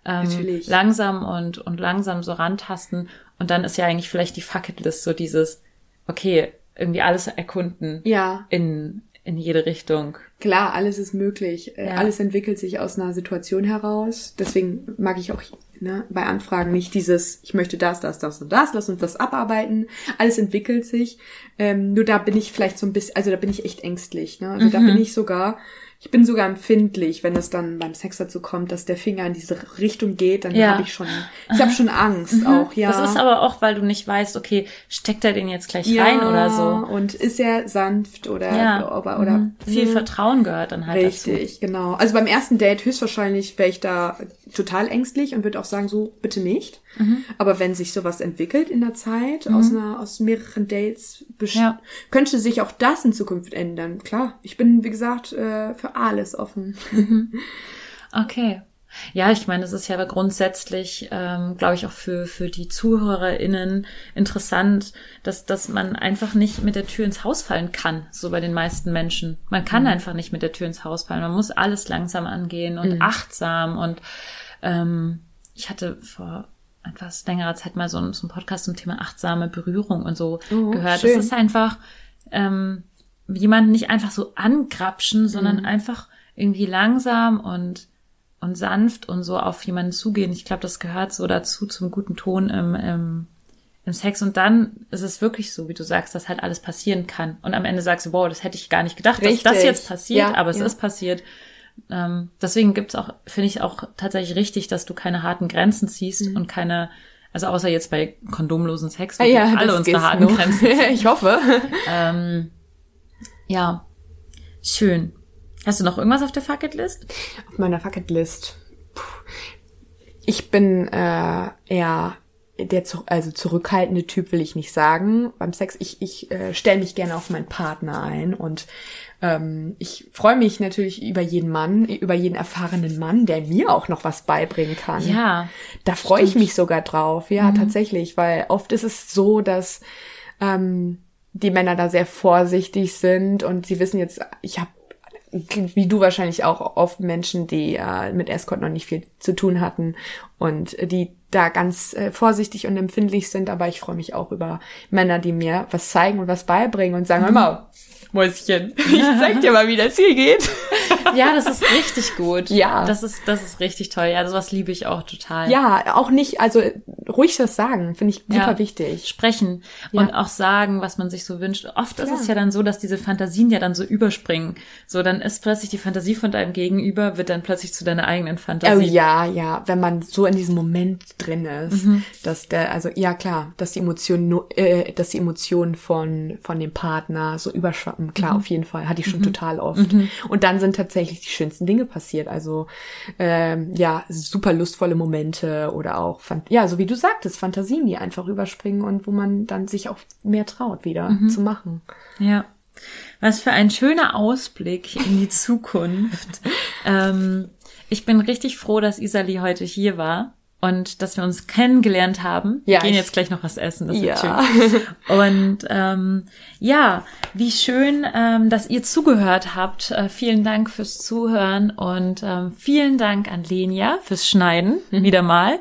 ähm, Natürlich. langsam und, und langsam so rantasten. Und dann ist ja eigentlich vielleicht die Fucketlist so dieses, okay, irgendwie alles erkunden Ja, in, in jede Richtung. klar, alles ist möglich. Äh, Ja. Alles entwickelt sich aus einer Situation heraus. Deswegen mag ich auch ne, bei Anfragen nicht dieses, ich möchte das, das, das und das, lass uns das abarbeiten. Alles entwickelt sich. Ähm, nur da bin ich vielleicht so ein bisschen, also da bin ich echt ängstlich. Ne? Also da bin ich sogar, ich bin sogar empfindlich, wenn es dann beim Sex dazu kommt, dass der Finger in diese Richtung geht, dann Ja. habe ich schon, ich habe schon Angst auch, ja. Das ist aber auch, weil du nicht weißt, okay, steckt er den jetzt gleich rein oder so. Und ist er sanft oder Ja. oder, oder Mhm. Viel Mhm. Vertrauen gehört dann halt dazu. Richtig, genau. Also beim ersten Date höchstwahrscheinlich wäre ich da total ängstlich und würde auch sagen, so bitte nicht. Mhm. Aber wenn sich sowas entwickelt in der Zeit, aus einer, aus mehreren Dates, Ja. könnte sich auch das in Zukunft ändern. Klar, ich bin, wie gesagt, äh, für alles offen. Okay. Ja, ich meine, es ist ja aber grundsätzlich, ähm, glaube ich, auch für, für die ZuhörerInnen interessant, dass, dass man einfach nicht mit der Tür ins Haus fallen kann, so bei den meisten Menschen. Man kann einfach nicht mit der Tür ins Haus fallen. Man muss alles langsam angehen und achtsam. Und ähm, ich hatte vor etwas längerer Zeit mal so, einen- so einen Podcast zum Thema achtsame Berührung und so Oh, gehört. schön. Es ist einfach ähm, jemanden nicht einfach so angrapschen, sondern einfach irgendwie langsam und und sanft und so auf jemanden zugehen. Ich glaube, das gehört so dazu zum guten Ton im, im, im Sex. Und dann ist es wirklich so, wie du sagst, dass halt alles passieren kann. Und am Ende sagst du, wow, das hätte ich gar nicht gedacht, dass das Richtig. jetzt passiert, Ja, aber es ja. ist passiert. Ähm, deswegen gibt's auch, finde ich auch tatsächlich richtig, dass du keine harten Grenzen ziehst Mhm. und keine, also außer jetzt bei kondomlosen Sex, wo Ah ja, alle unsere harten noch. Grenzen ich hoffe. ähm, ja, schön. Hast du noch irgendwas auf der Fucketlist? Auf meiner Fucketlist. Ich bin äh, eher der zu, also zurückhaltende Typ will ich nicht sagen beim Sex. Ich, ich äh, stelle mich gerne auf meinen Partner ein und ähm, ich freue mich natürlich über jeden Mann, über jeden erfahrenen Mann, der mir auch noch was beibringen kann. Ja. Da freue ich mich sogar drauf, ja, tatsächlich, weil oft ist es so, dass ähm, die Männer da sehr vorsichtig sind und sie wissen jetzt, ich habe wie du wahrscheinlich auch oft Menschen, die äh, mit Escort noch nicht viel zu tun hatten und die da ganz äh, vorsichtig und empfindlich sind, aber ich freue mich auch über Männer, die mir was zeigen und was beibringen und sagen, hör mal, Mäuschen, ich zeig dir mal, wie das hier geht. Ja, das ist richtig gut. Ja. Das ist, das ist richtig toll. Ja, sowas liebe ich auch total. Ja, auch nicht, also ruhig das sagen, finde ich super Ja. wichtig. Sprechen Ja. und auch sagen, was man sich so wünscht. Oft ist Klar. es ja dann so, dass diese Fantasien ja dann so überspringen. So, dann ist plötzlich die Fantasie von deinem Gegenüber, wird dann plötzlich zu deiner eigenen Fantasie. Oh ja, ja, wenn man so in diesem Moment drin ist, Mhm. dass der, also ja klar, dass die Emotionen, nur- äh, dass die Emotionen von von dem Partner so überschwappen, Mhm. klar, auf jeden Fall, hatte ich schon total oft. Und dann sind tatsächlich die schönsten Dinge passiert, also ähm, ja, super lustvolle Momente oder auch, ja, so wie du sagtest, Fantasien, die einfach überspringen und wo man dann sich auch mehr traut, wieder Mhm. zu machen. Ja. Was für ein schöner Ausblick in die Zukunft. ähm, ich bin richtig froh, dass Isali heute hier war und dass wir uns kennengelernt haben. Ja, wir gehen jetzt gleich noch was essen, das Ja. wird schön. Und ähm, ja, wie schön, ähm, dass ihr zugehört habt. Äh, vielen Dank fürs Zuhören und ähm, vielen Dank an Lenia fürs Schneiden, wieder mal.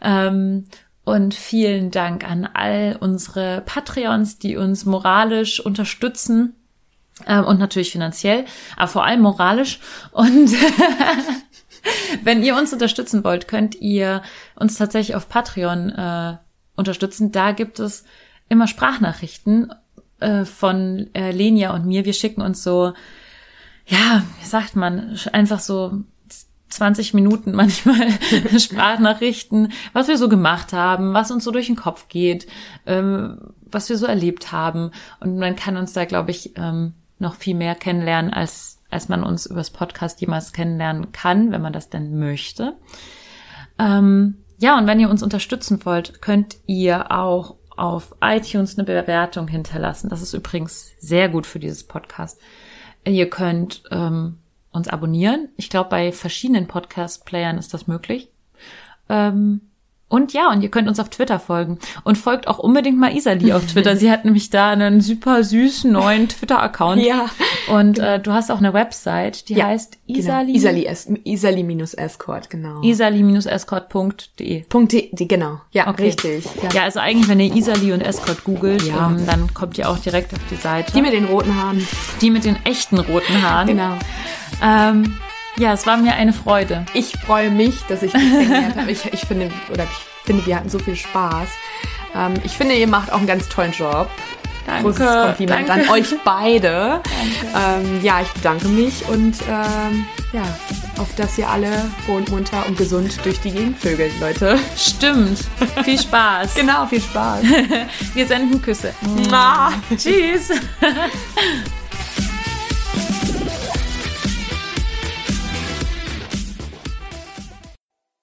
Ähm, und vielen Dank an all unsere Patreons, die uns moralisch unterstützen ähm, und natürlich finanziell, aber vor allem moralisch. Und wenn ihr uns unterstützen wollt, könnt ihr uns tatsächlich auf Patreon äh, unterstützen. Da gibt es immer Sprachnachrichten äh, von äh, Lenia und mir. Wir schicken uns so, ja, wie sagt man, einfach so 20 Minuten manchmal Sprachnachrichten, was wir so gemacht haben, was uns so durch den Kopf geht, ähm, was wir so erlebt haben. Und man kann uns da, glaube ich, ähm, noch viel mehr kennenlernen, als, als man uns übers Podcast jemals kennenlernen kann, wenn man das denn möchte. Ähm, ja, und wenn ihr uns unterstützen wollt, könnt ihr auch auf iTunes eine Bewertung hinterlassen. Das ist übrigens sehr gut für dieses Podcast. Ihr könnt ähm, uns abonnieren. Ich glaube, bei verschiedenen Podcast-Playern ist das möglich. Ähm, Und ja, und ihr könnt uns auf Twitter folgen. Und folgt auch unbedingt mal Isali auf Twitter. Sie hat nämlich da einen super süßen neuen Twitter-Account. Ja. Und äh, du hast auch eine Website, die Ja, heißt Genau. Isali. Es- Isali-Escort, genau. Isali-escort.de. Punkt D, die- genau. Ja, Okay. richtig. Ja. Ja, also eigentlich, wenn ihr Isali und Escort googelt, Ja. ähm, dann kommt ihr auch direkt auf die Seite. Die mit den roten Haaren. die mit den echten roten Haaren. Genau. Ähm, ja, es war mir eine Freude. Ich freue mich, dass ich dich kennengelernt habe. Ich, ich finde, oder ich finde, wir hatten so viel Spaß. Ähm, ich finde, ihr macht auch einen ganz tollen Job. Danke. Großes Kompliment danke. an euch beide. Ähm, ja, ich bedanke mich und ähm, ja, auf dass ihr alle froh und munter und gesund durch die Gegend vögelt, Leute. Stimmt. Viel Spaß. Genau, viel Spaß. Wir senden Küsse. Mua. Tschüss.